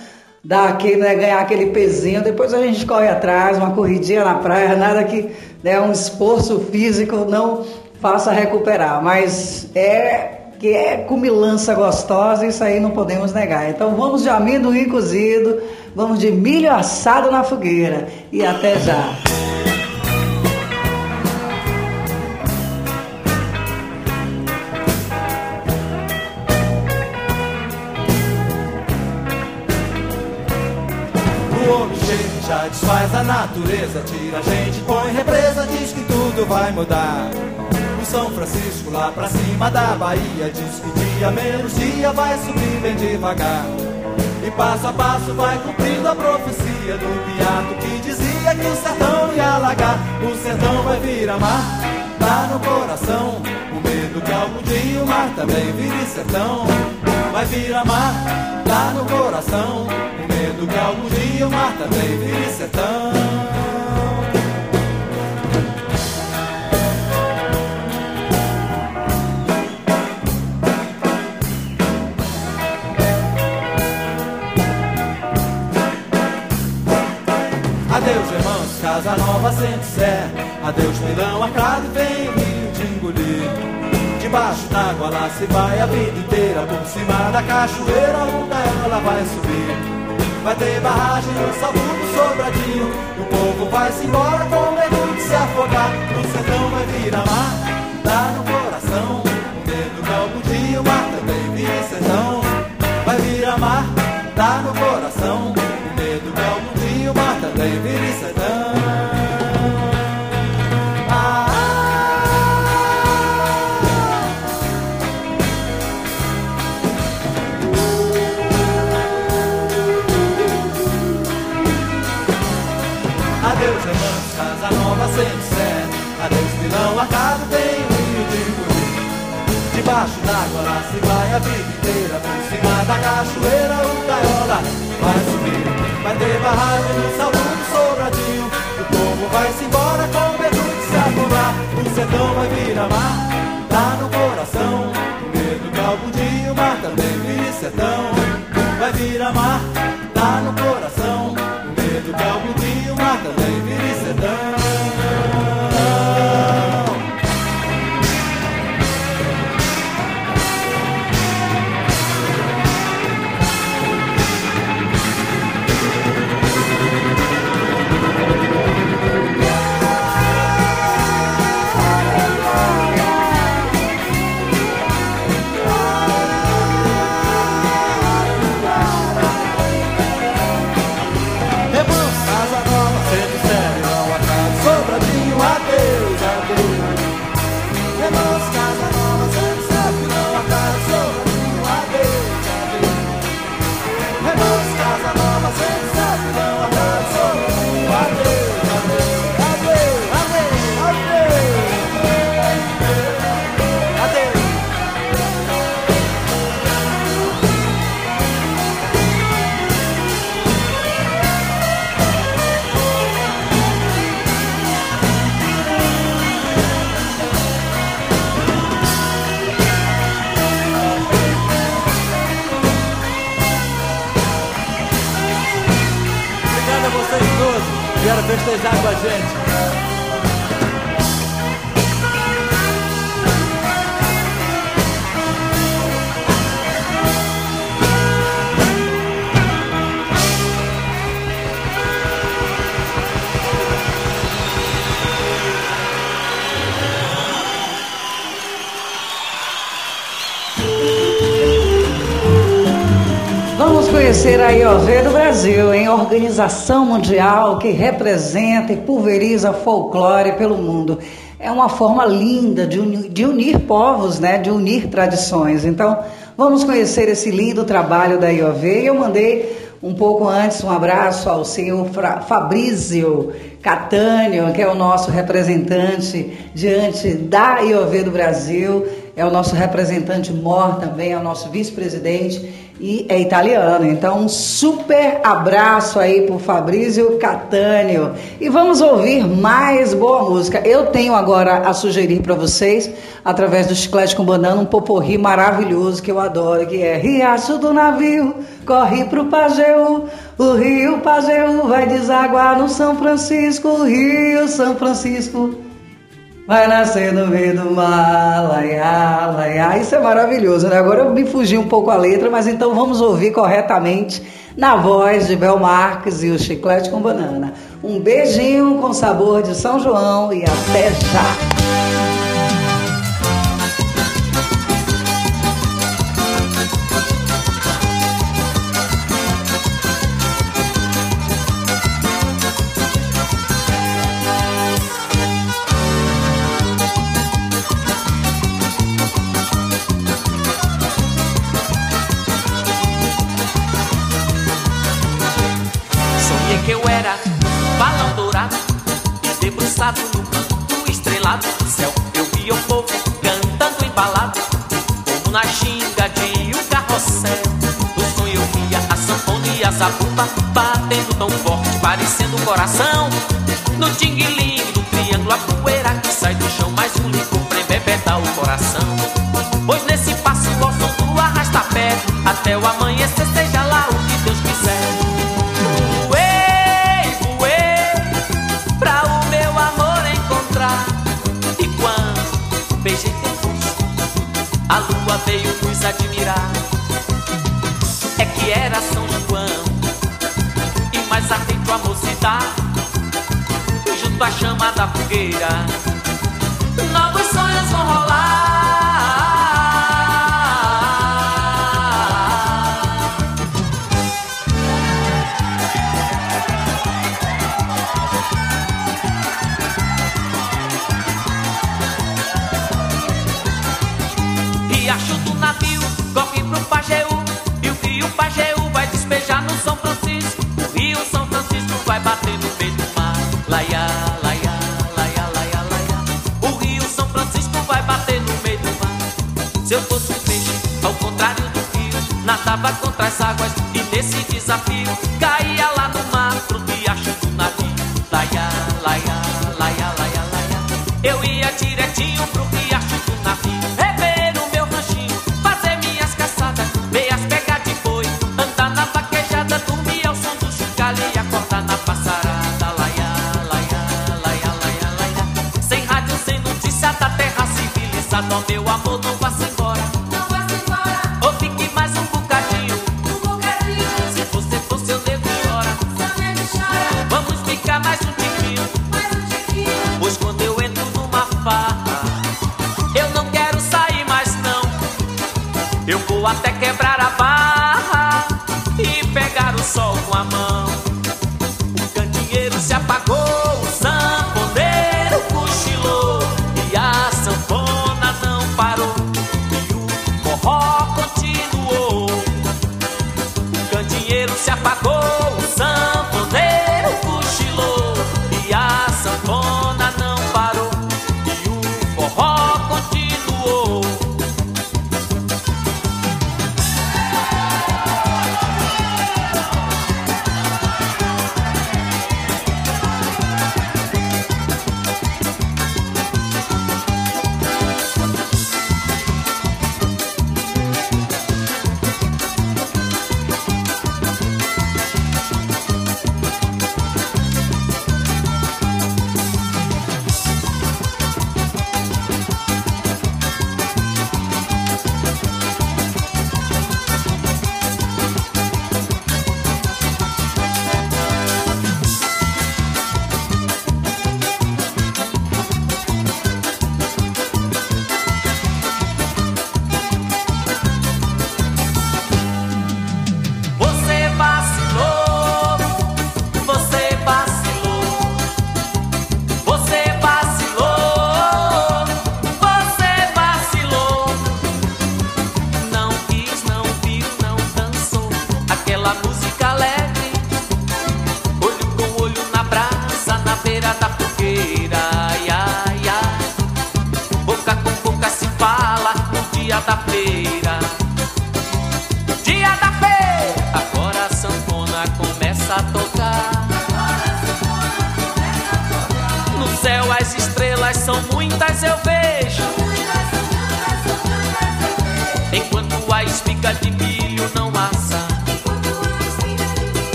dar aquele, né, ganhar aquele pezinho. Depois a gente corre atrás, uma corridinha na praia, nada que né, um esforço físico não faça recuperar. Mas é que é cumilança gostosa, isso aí não podemos negar. Então vamos de amendoim cozido, vamos de milho assado na fogueira e até já. O homem já desfaz a natureza, tira a gente, põe represa, diz que tudo vai mudar. O São Francisco lá pra cima da Bahia diz que dia menos dia vai subir bem devagar. E passo a passo vai cumprindo a profecia do piato que dizia que o sertão ia alagar. O sertão vai virar mar, tá no coração. O medo que algum dia o mar também vire sertão. Vai virar mar, tá no coração. O medo que algum dia o mar também vire sertão. Casa nova sente sé. Adeus, milão e vem rio te engolir. Debaixo d'água lá se vai a vida inteira. Por cima da cachoeira, onda ela vai subir. Vai ter barragem salvo do sobradinho. O povo vai se embora com mergulho afogar. O sertão vai virar mar, dá no coração. O medo algum dia o mar também vira sertão. Vai virar mar, dá no coração. O medo algum dia o mar também vira sertão. A vida inteira. Por cima da cachoeira, o gaiola vai subir. Vai ter barragem no salão do sobradinho. O povo vai se embora com medo de se afogar. O sertão vai virar mar, tá no coração. O medo que algum dia o mar também vire sertão. Vai virar mar, festejar com a gente. Conhecer a IOV do Brasil, em organização mundial que representa e pulveriza folclore pelo mundo. É uma forma linda de unir, de unir povos, né? de unir tradições. Então, vamos conhecer esse lindo trabalho da IOV. Eu mandei um pouco antes um abraço ao senhor Fabrício Catânio, que é o nosso representante diante da IOV do Brasil, é o nosso representante mor também, é o nosso vice-presidente e é italiano. Então, um super abraço aí pro Fabrício Catânio. E vamos ouvir mais boa música. Eu tenho agora a sugerir para vocês, através do Chiclete com Banana, um poporri maravilhoso que eu adoro, que é Riacho do Navio, corre pro Pajeú, o Rio Pajeú vai desaguar no São Francisco, Rio São Francisco. Vai nascer no meio do mar, laiá, laiá. Isso é maravilhoso, né? Agora eu me fugi um pouco a letra, mas então vamos ouvir corretamente na voz de Bel Marques e o Chiclete com Banana. Um beijinho com sabor de São João e até já! Batendo tão forte, parecendo um coração No tinguilinho do triângulo A poeira que sai do chão Mais um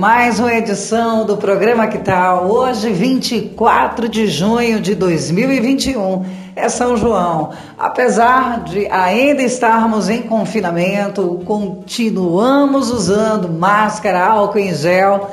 mais uma edição do programa Que Tal, hoje 24 de junho de 2021, é São João. Apesar de ainda estarmos em confinamento, continuamos usando máscara, álcool em gel,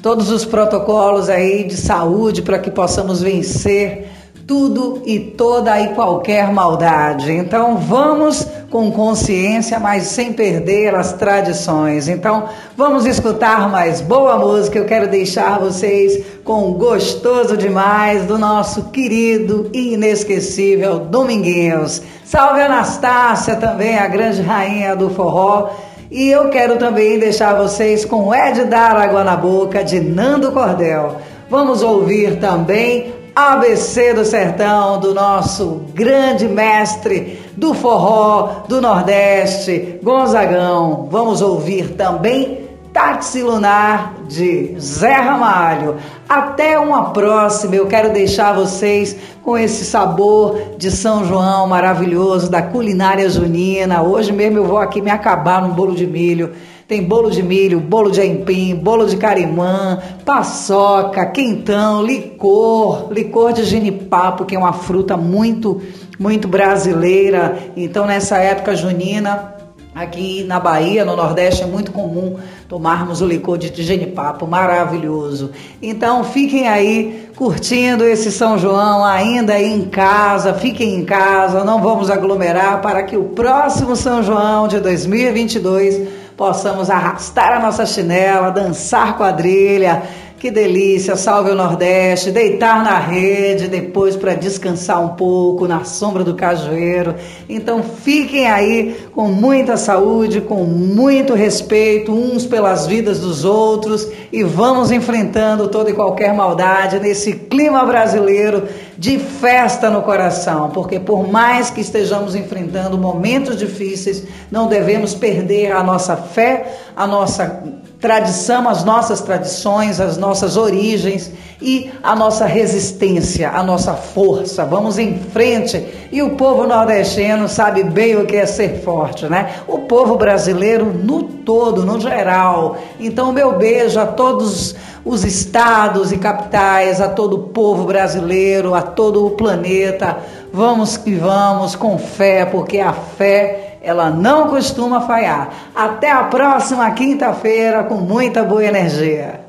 todos os protocolos aí de saúde para que possamos vencer tudo e toda e qualquer maldade. Então vamos com consciência, mas sem perder as tradições. Então vamos escutar mais boa música. Eu quero deixar vocês com gostoso demais do nosso querido e inesquecível Dominguinhos. Salve Anastácia, também a grande rainha do forró. E eu quero também deixar vocês com Ed Dar Água na Boca de Nando Cordel. Vamos ouvir também ABC do Sertão, do nosso grande mestre do forró do Nordeste, Gonzagão. Vamos ouvir também Táxi Lunar de Zé Ramalho. Até uma próxima. Eu quero deixar vocês com esse sabor de São João maravilhoso da culinária junina. Hoje mesmo eu vou aqui me acabar num bolo de milho. Tem bolo de milho, bolo de aipim, bolo de carimã, paçoca, quentão, licor, licor de genipapo, que é uma fruta muito, muito brasileira. Então, nessa época junina, Aqui na Bahia, no Nordeste, é muito comum tomarmos o licor de genipapo, maravilhoso. Então fiquem aí curtindo esse São João ainda em casa, fiquem em casa, não vamos aglomerar para que o próximo São João de 2022 possamos arrastar a nossa chinela, dançar quadrilha. Que delícia, salve o Nordeste, deitar na rede depois para descansar um pouco na sombra do cajueiro. Então fiquem aí com muita saúde, com muito respeito uns pelas vidas dos outros e vamos enfrentando toda e qualquer maldade nesse clima brasileiro de festa no coração, porque por mais que estejamos enfrentando momentos difíceis, não devemos perder a nossa fé, a nossa tradição, as nossas tradições, as nossas origens e a nossa resistência, a nossa força. Vamos em frente. E o povo nordestino sabe bem o que é ser forte, né? O povo brasileiro no todo, no geral. Então, meu beijo a todos os estados e capitais, a todo o povo brasileiro, a todo o planeta. Vamos que vamos com fé, porque a fé ela não costuma falhar. Até a próxima quinta-feira com muita boa energia.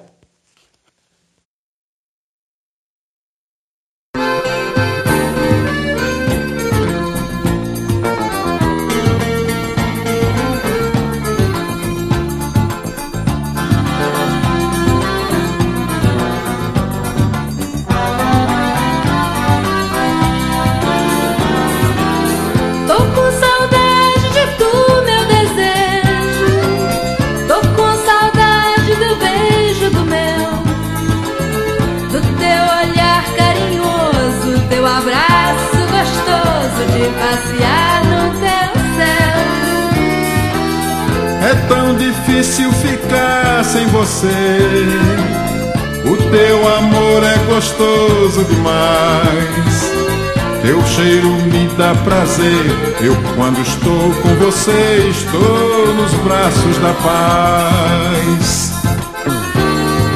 Eu, quando estou com você, estou nos braços da paz.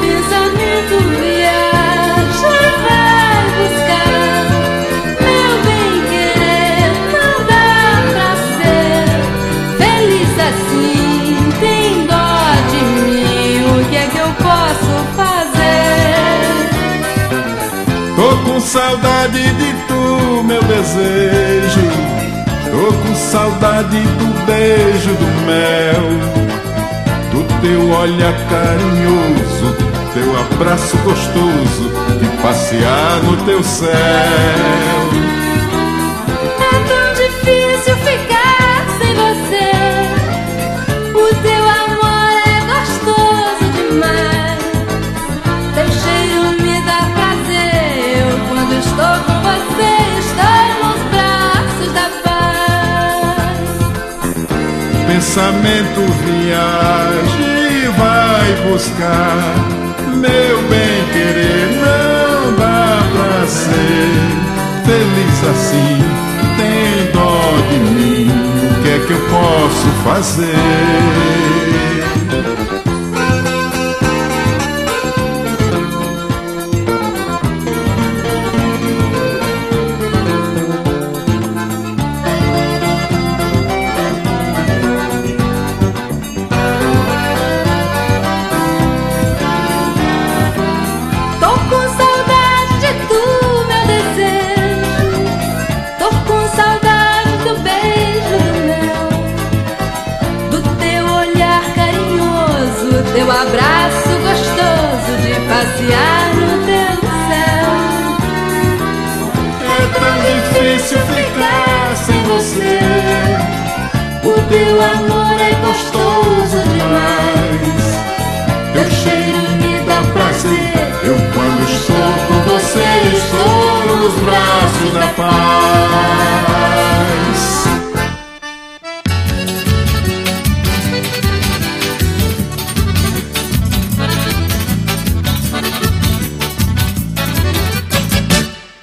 Pensamento viaja, vai buscar. Meu bem querer, não dá pra ser feliz assim. Tem dó de mim, o que é que eu posso fazer? Tô com saudade de saudade do beijo do mel, do teu olhar carinhoso, do teu abraço gostoso, de passear no teu céu. Pensamento viaja e vai buscar meu bem querer. Não dá pra ser feliz assim. Tem dó de mim. O que é que eu posso fazer? Difícil ficar sem você. O teu amor é gostoso demais. Teu cheiro me dá prazer. Eu quando estou com você estou nos braços da paz.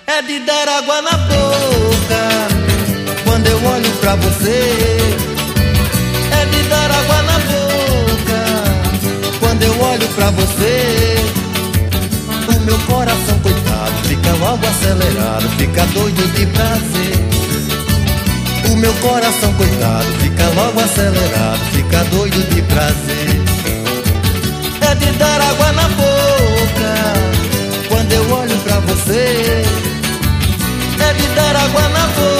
É de dar água na boca pra você. É de dar água na boca quando eu olho pra você. O meu coração, coitado, fica logo acelerado, fica doido de prazer. O meu coração, coitado, fica logo acelerado, fica doido de prazer. É de dar água na boca quando eu olho pra você. É de dar água na boca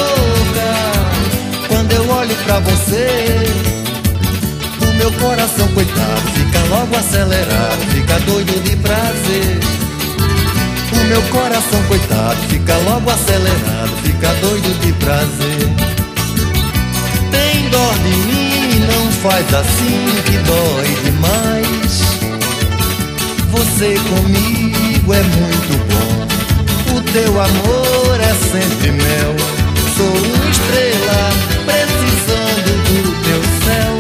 pra você. O meu coração, coitado, fica logo acelerado, fica doido de prazer. O meu coração, coitado, fica logo acelerado, fica doido de prazer. Tem dó de mim, não faz assim que dói demais. Você comigo é muito bom. O teu amor é sempre mel. Sou uma estrela teu céu.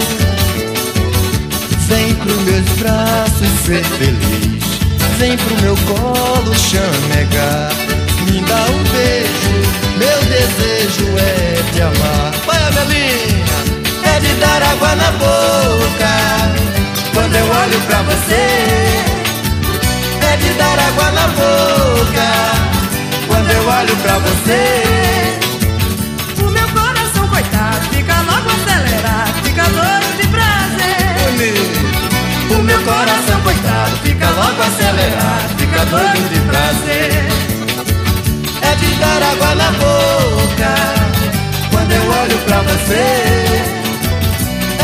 Vem pro meus braços ser feliz. Vem pro meu colo chamegar. Me dá um beijo, meu desejo é te amar. Vai, Amelinha, é de dar água na boca. Quando eu olho pra você, é de dar água na boca. Quando eu olho pra você, doido de prazer. o meu coração, coitado, fica logo acelerado, fica doido de prazer. É de dar água na boca. Quando eu olho pra você,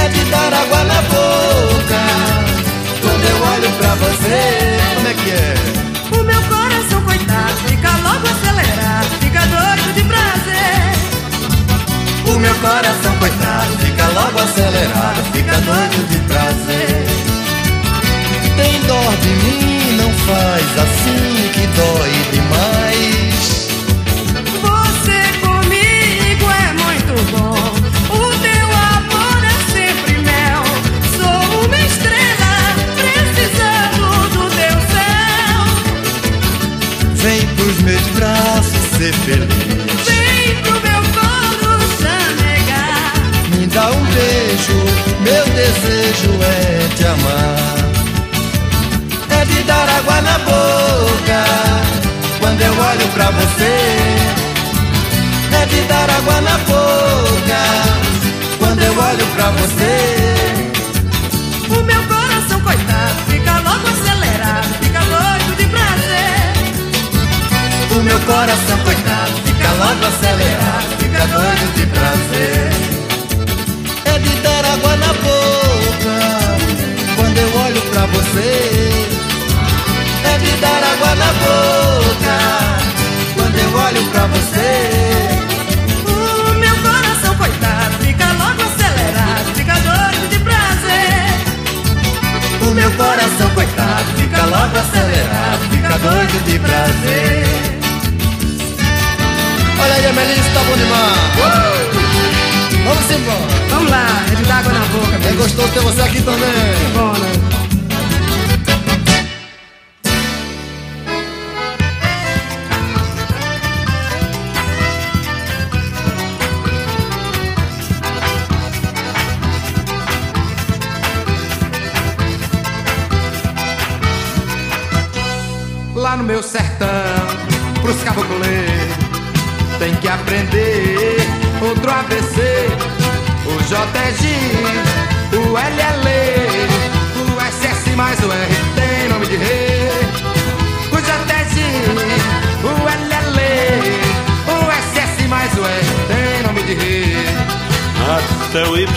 é de dar água na boca. Quando eu olho pra você, como é que é? O meu coração, coitado, fica logo acelerado, fica doido de prazer. Meu coração, coitado, fica logo acelerado, fica doido de prazer. Tem dó de mim, não faz assim que dói demais. Você comigo é muito bom. O teu amor é sempre mel. Sou uma estrela precisando do teu céu. Vem pros meus braços ser feliz. Desejo é te amar. É de dar água na boca quando eu olho pra você. É de dar água na boca quando eu olho pra você. O meu coração, coitado, fica logo acelerado, fica doido de prazer. O meu coração coitado fica logo acelerado, fica doido de prazer. É de dar água na boca você. É de dar água na boca quando eu olho pra você. O meu coração coitado fica logo acelerado, fica doido de prazer. O meu coração coitado fica logo acelerado, fica doido de prazer. Olha aí, a Melissa tá bom demais. Vamos embora. Vamos lá, é de dar água na boca. É gostoso ter você aqui também. Que bom, né? Meu sertão, pros caboclê, tem que aprender outro ABC. O JG, o LL, o SS mais o R tem nome de rei. O JG, o LL, o SS mais o R tem nome de rei. Até o Y,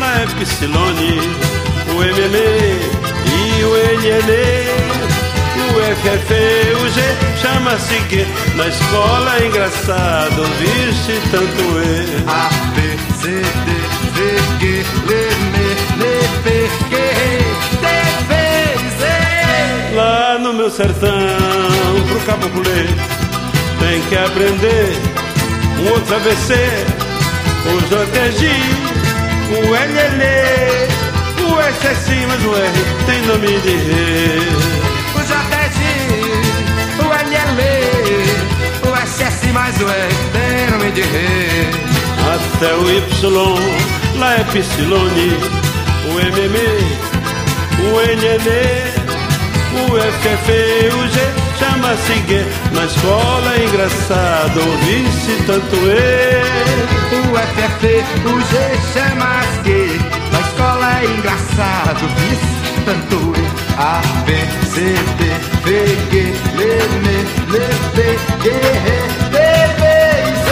na Epsilone, o ML e o NN. O FF, o G chama-se G Na escola é engraçado, viste tanto E. A, B, C, D, V, G, L, M, N, P, Q, D, V, Z. Lá no meu sertão, pro caboclê Tem que aprender um outro ABC O JG, o LL O SS, mas o R tem nome de rei o LL, o SS mais o R tem nome de rei. Até o Y, lá é Epsilone, o MM, o NN, o FF, o G chama-se G. Na escola é engraçado, ouvisse tanto E. O FF, o G chama-se G. Na escola é engraçado, vice tanto E. A, B, C, D, V, G, L, M, N, P, Q, R, D, V, Z.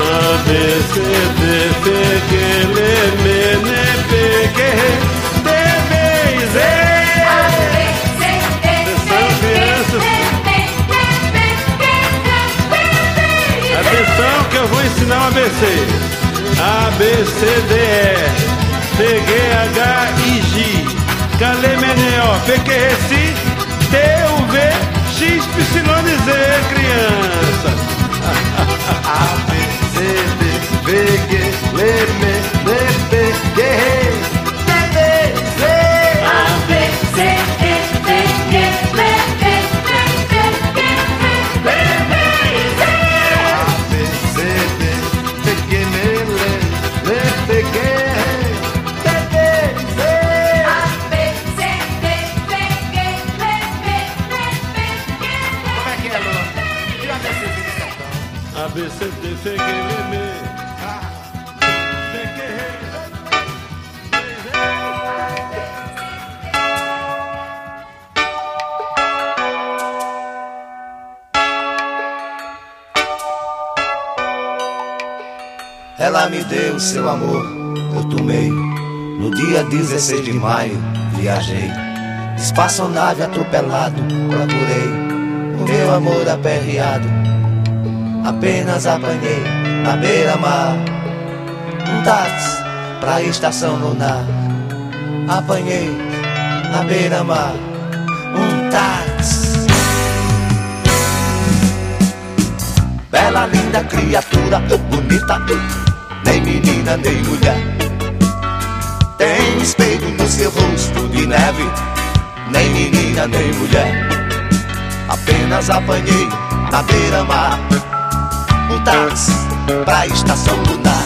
A, B, C, D, V, G, L, M, um ABC. A, B, C, D, E, T, G, H, I, J, K, L, M, N, O, P, Q, R, S, T, U, V, X, Y, Z, crianças. A, B, C, D, V, G, L, M, N, P, Q, R, Ela me deu seu amor, eu tomei. No dia 16 de maio, viajei. Espaçonave atropelado, procurei. O meu amor aperreado. Apenas apanhei na beira-mar. Um táxi pra estação lunar. Apanhei na beira-mar. Um táxi. Bela, linda criatura, bonita, nem menina nem mulher. Tem espelho no seu rosto de neve, nem menina nem mulher. Apenas apanhei na beira-mar um táxi pra estação lunar.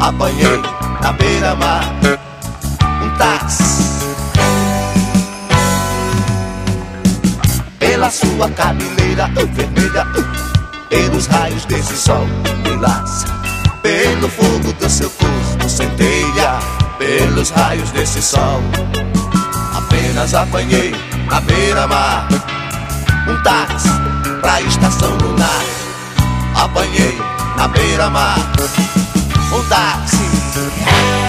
Apanhei na beira-mar um táxi. Pela sua cabeleira vermelha, pelos raios desse sol lilás, pelo fogo do seu corpo centelha, pelo pelos raios desse sol. Apenas apanhei na beira-mar um táxi pra estação lunar. Apanhei na beira-mar um táxi.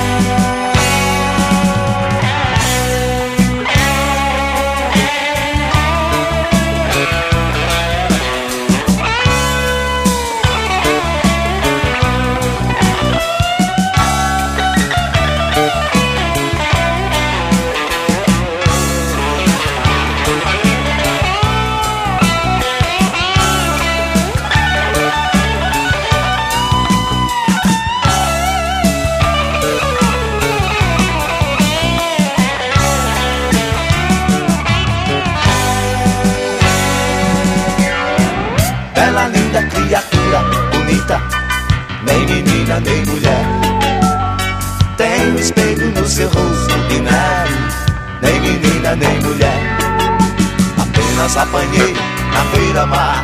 Apanhei na beira-mar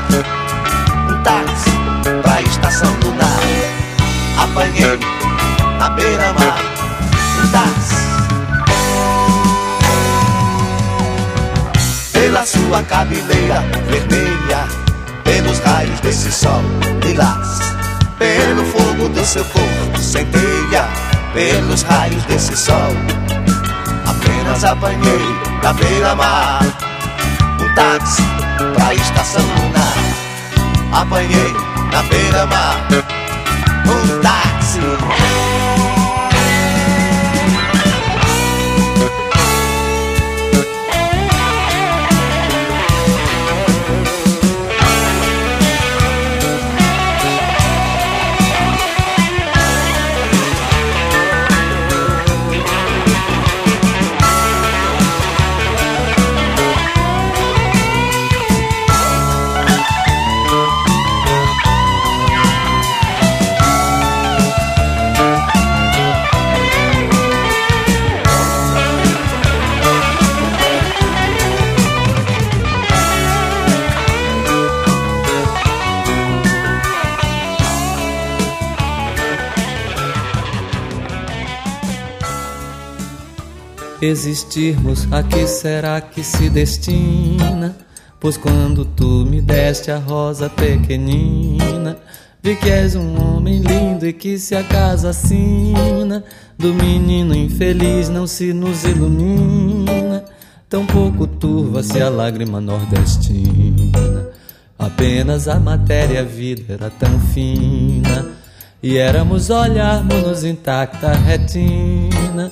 um táxi pra estação lunar. Apanhei na beira-mar um táxi. Pela sua cabeleira vermelha pelos raios desse sol lilás, pelo fogo do seu corpo centelha, pelos raios desse sol. Apenas apanhei na beira-mar táxi pra estação lunar. Apanhei na beira-mar um Existirmos, a que será que se destina? Pois quando tu me deste a rosa pequenina, vi que és um homem lindo e que se casa assina do menino infeliz não se nos ilumina. Tão pouco turva-se a lágrima nordestina. Apenas a matéria, a vida era tão fina. E éramos olharmos-nos intacta retina.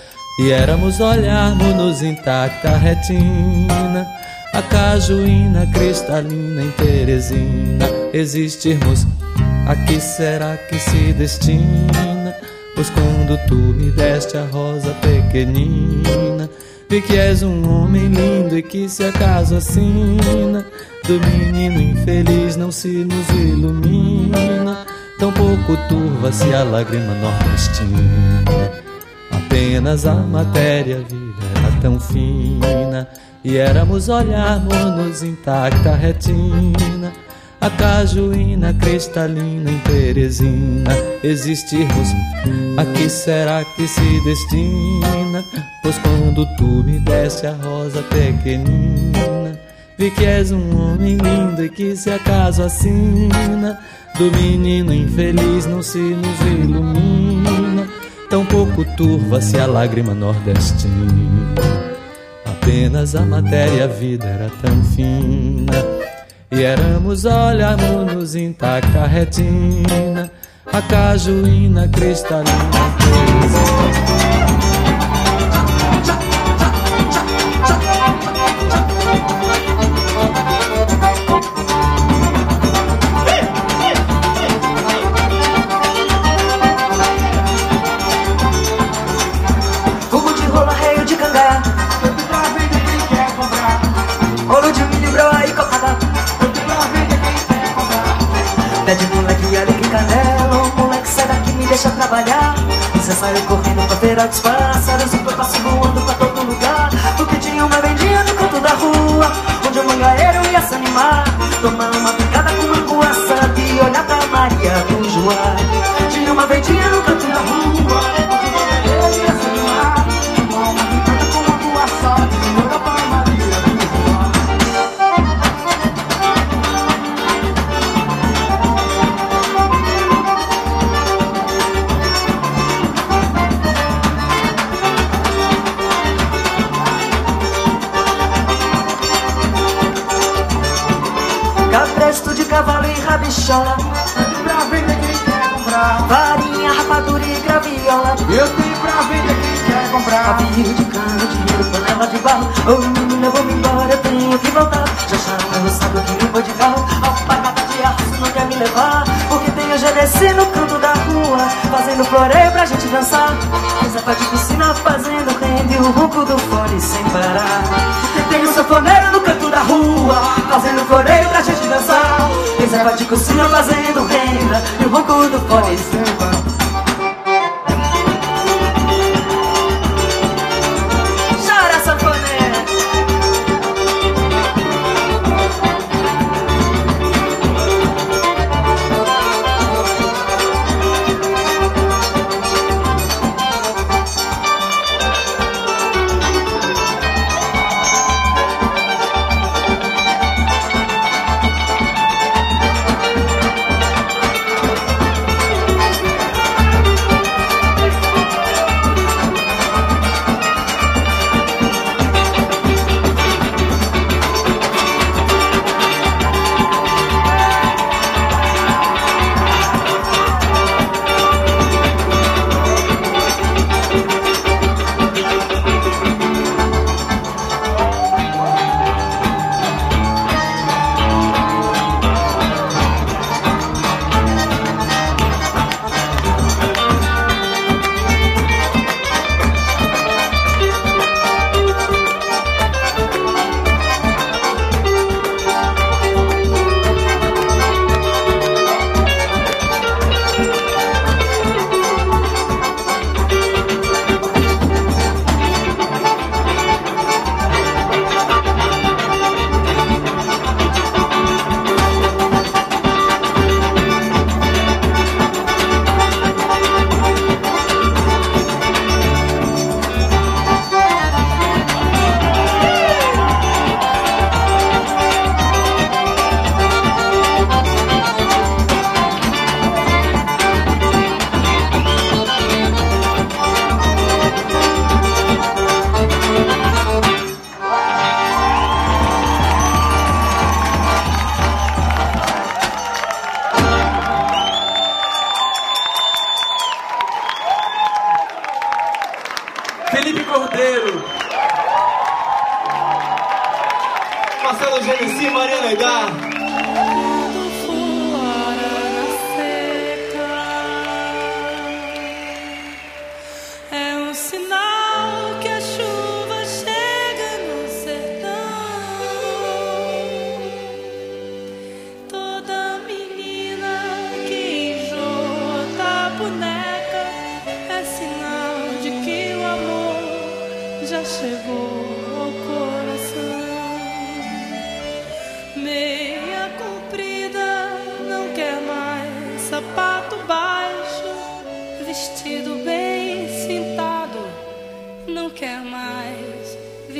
e éramos olharmos-nos intacta retina A cajuína cristalina em Teresina. Existirmos, a que será que se destina? Pois quando tu me deste a rosa pequenina Vi que és um homem lindo e que se acaso assina Do menino infeliz não se nos ilumina. Tão pouco turva-se a lágrima nordestina Apenas a matéria, a vida era tão fina E éramos olharmos-nos intacta retina. A cajuína cristalina em Teresina Existirmos, a que será que se destina? Pois quando tu me deste a rosa pequenina Vi que és um homem lindo e que se acaso assina. Do menino infeliz não se nos ilumina Tão pouco turva-se a lágrima nordestina. Apenas a matéria, a vida era tão fina. E éramos olharmos intacta retina, a cajuína cristalina. Fogo correndo pra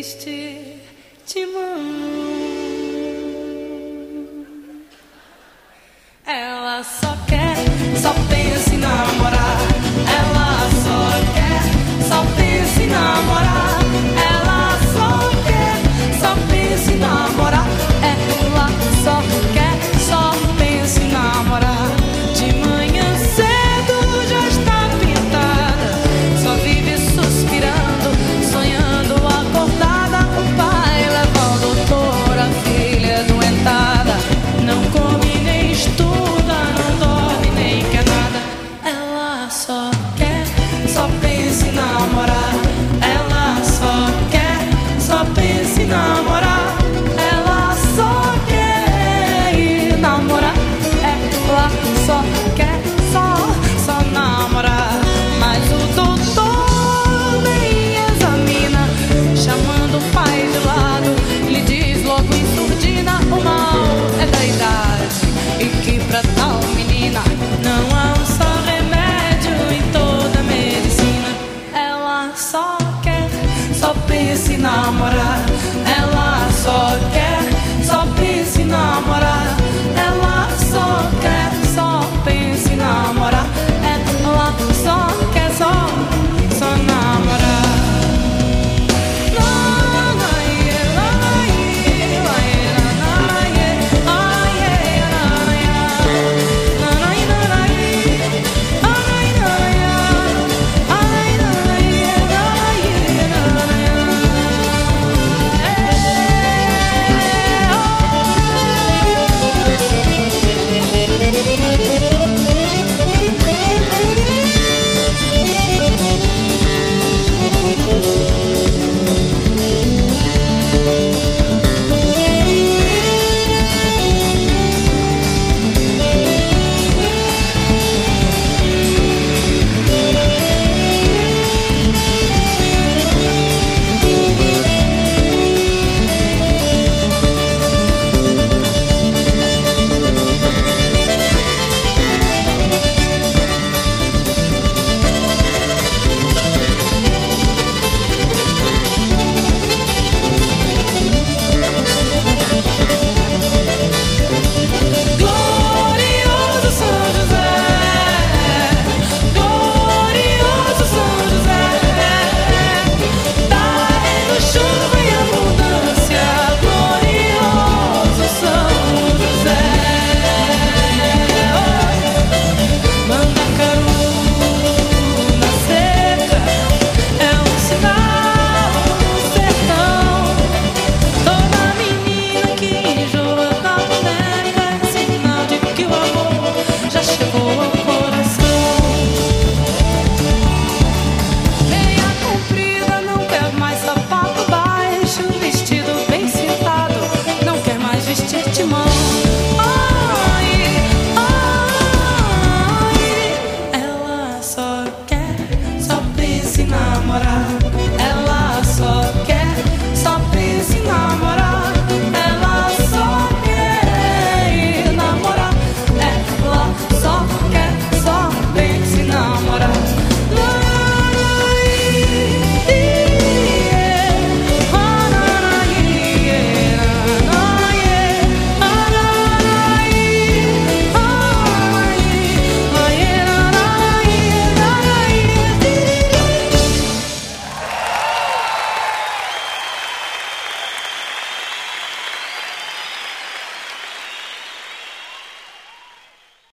triste te mando.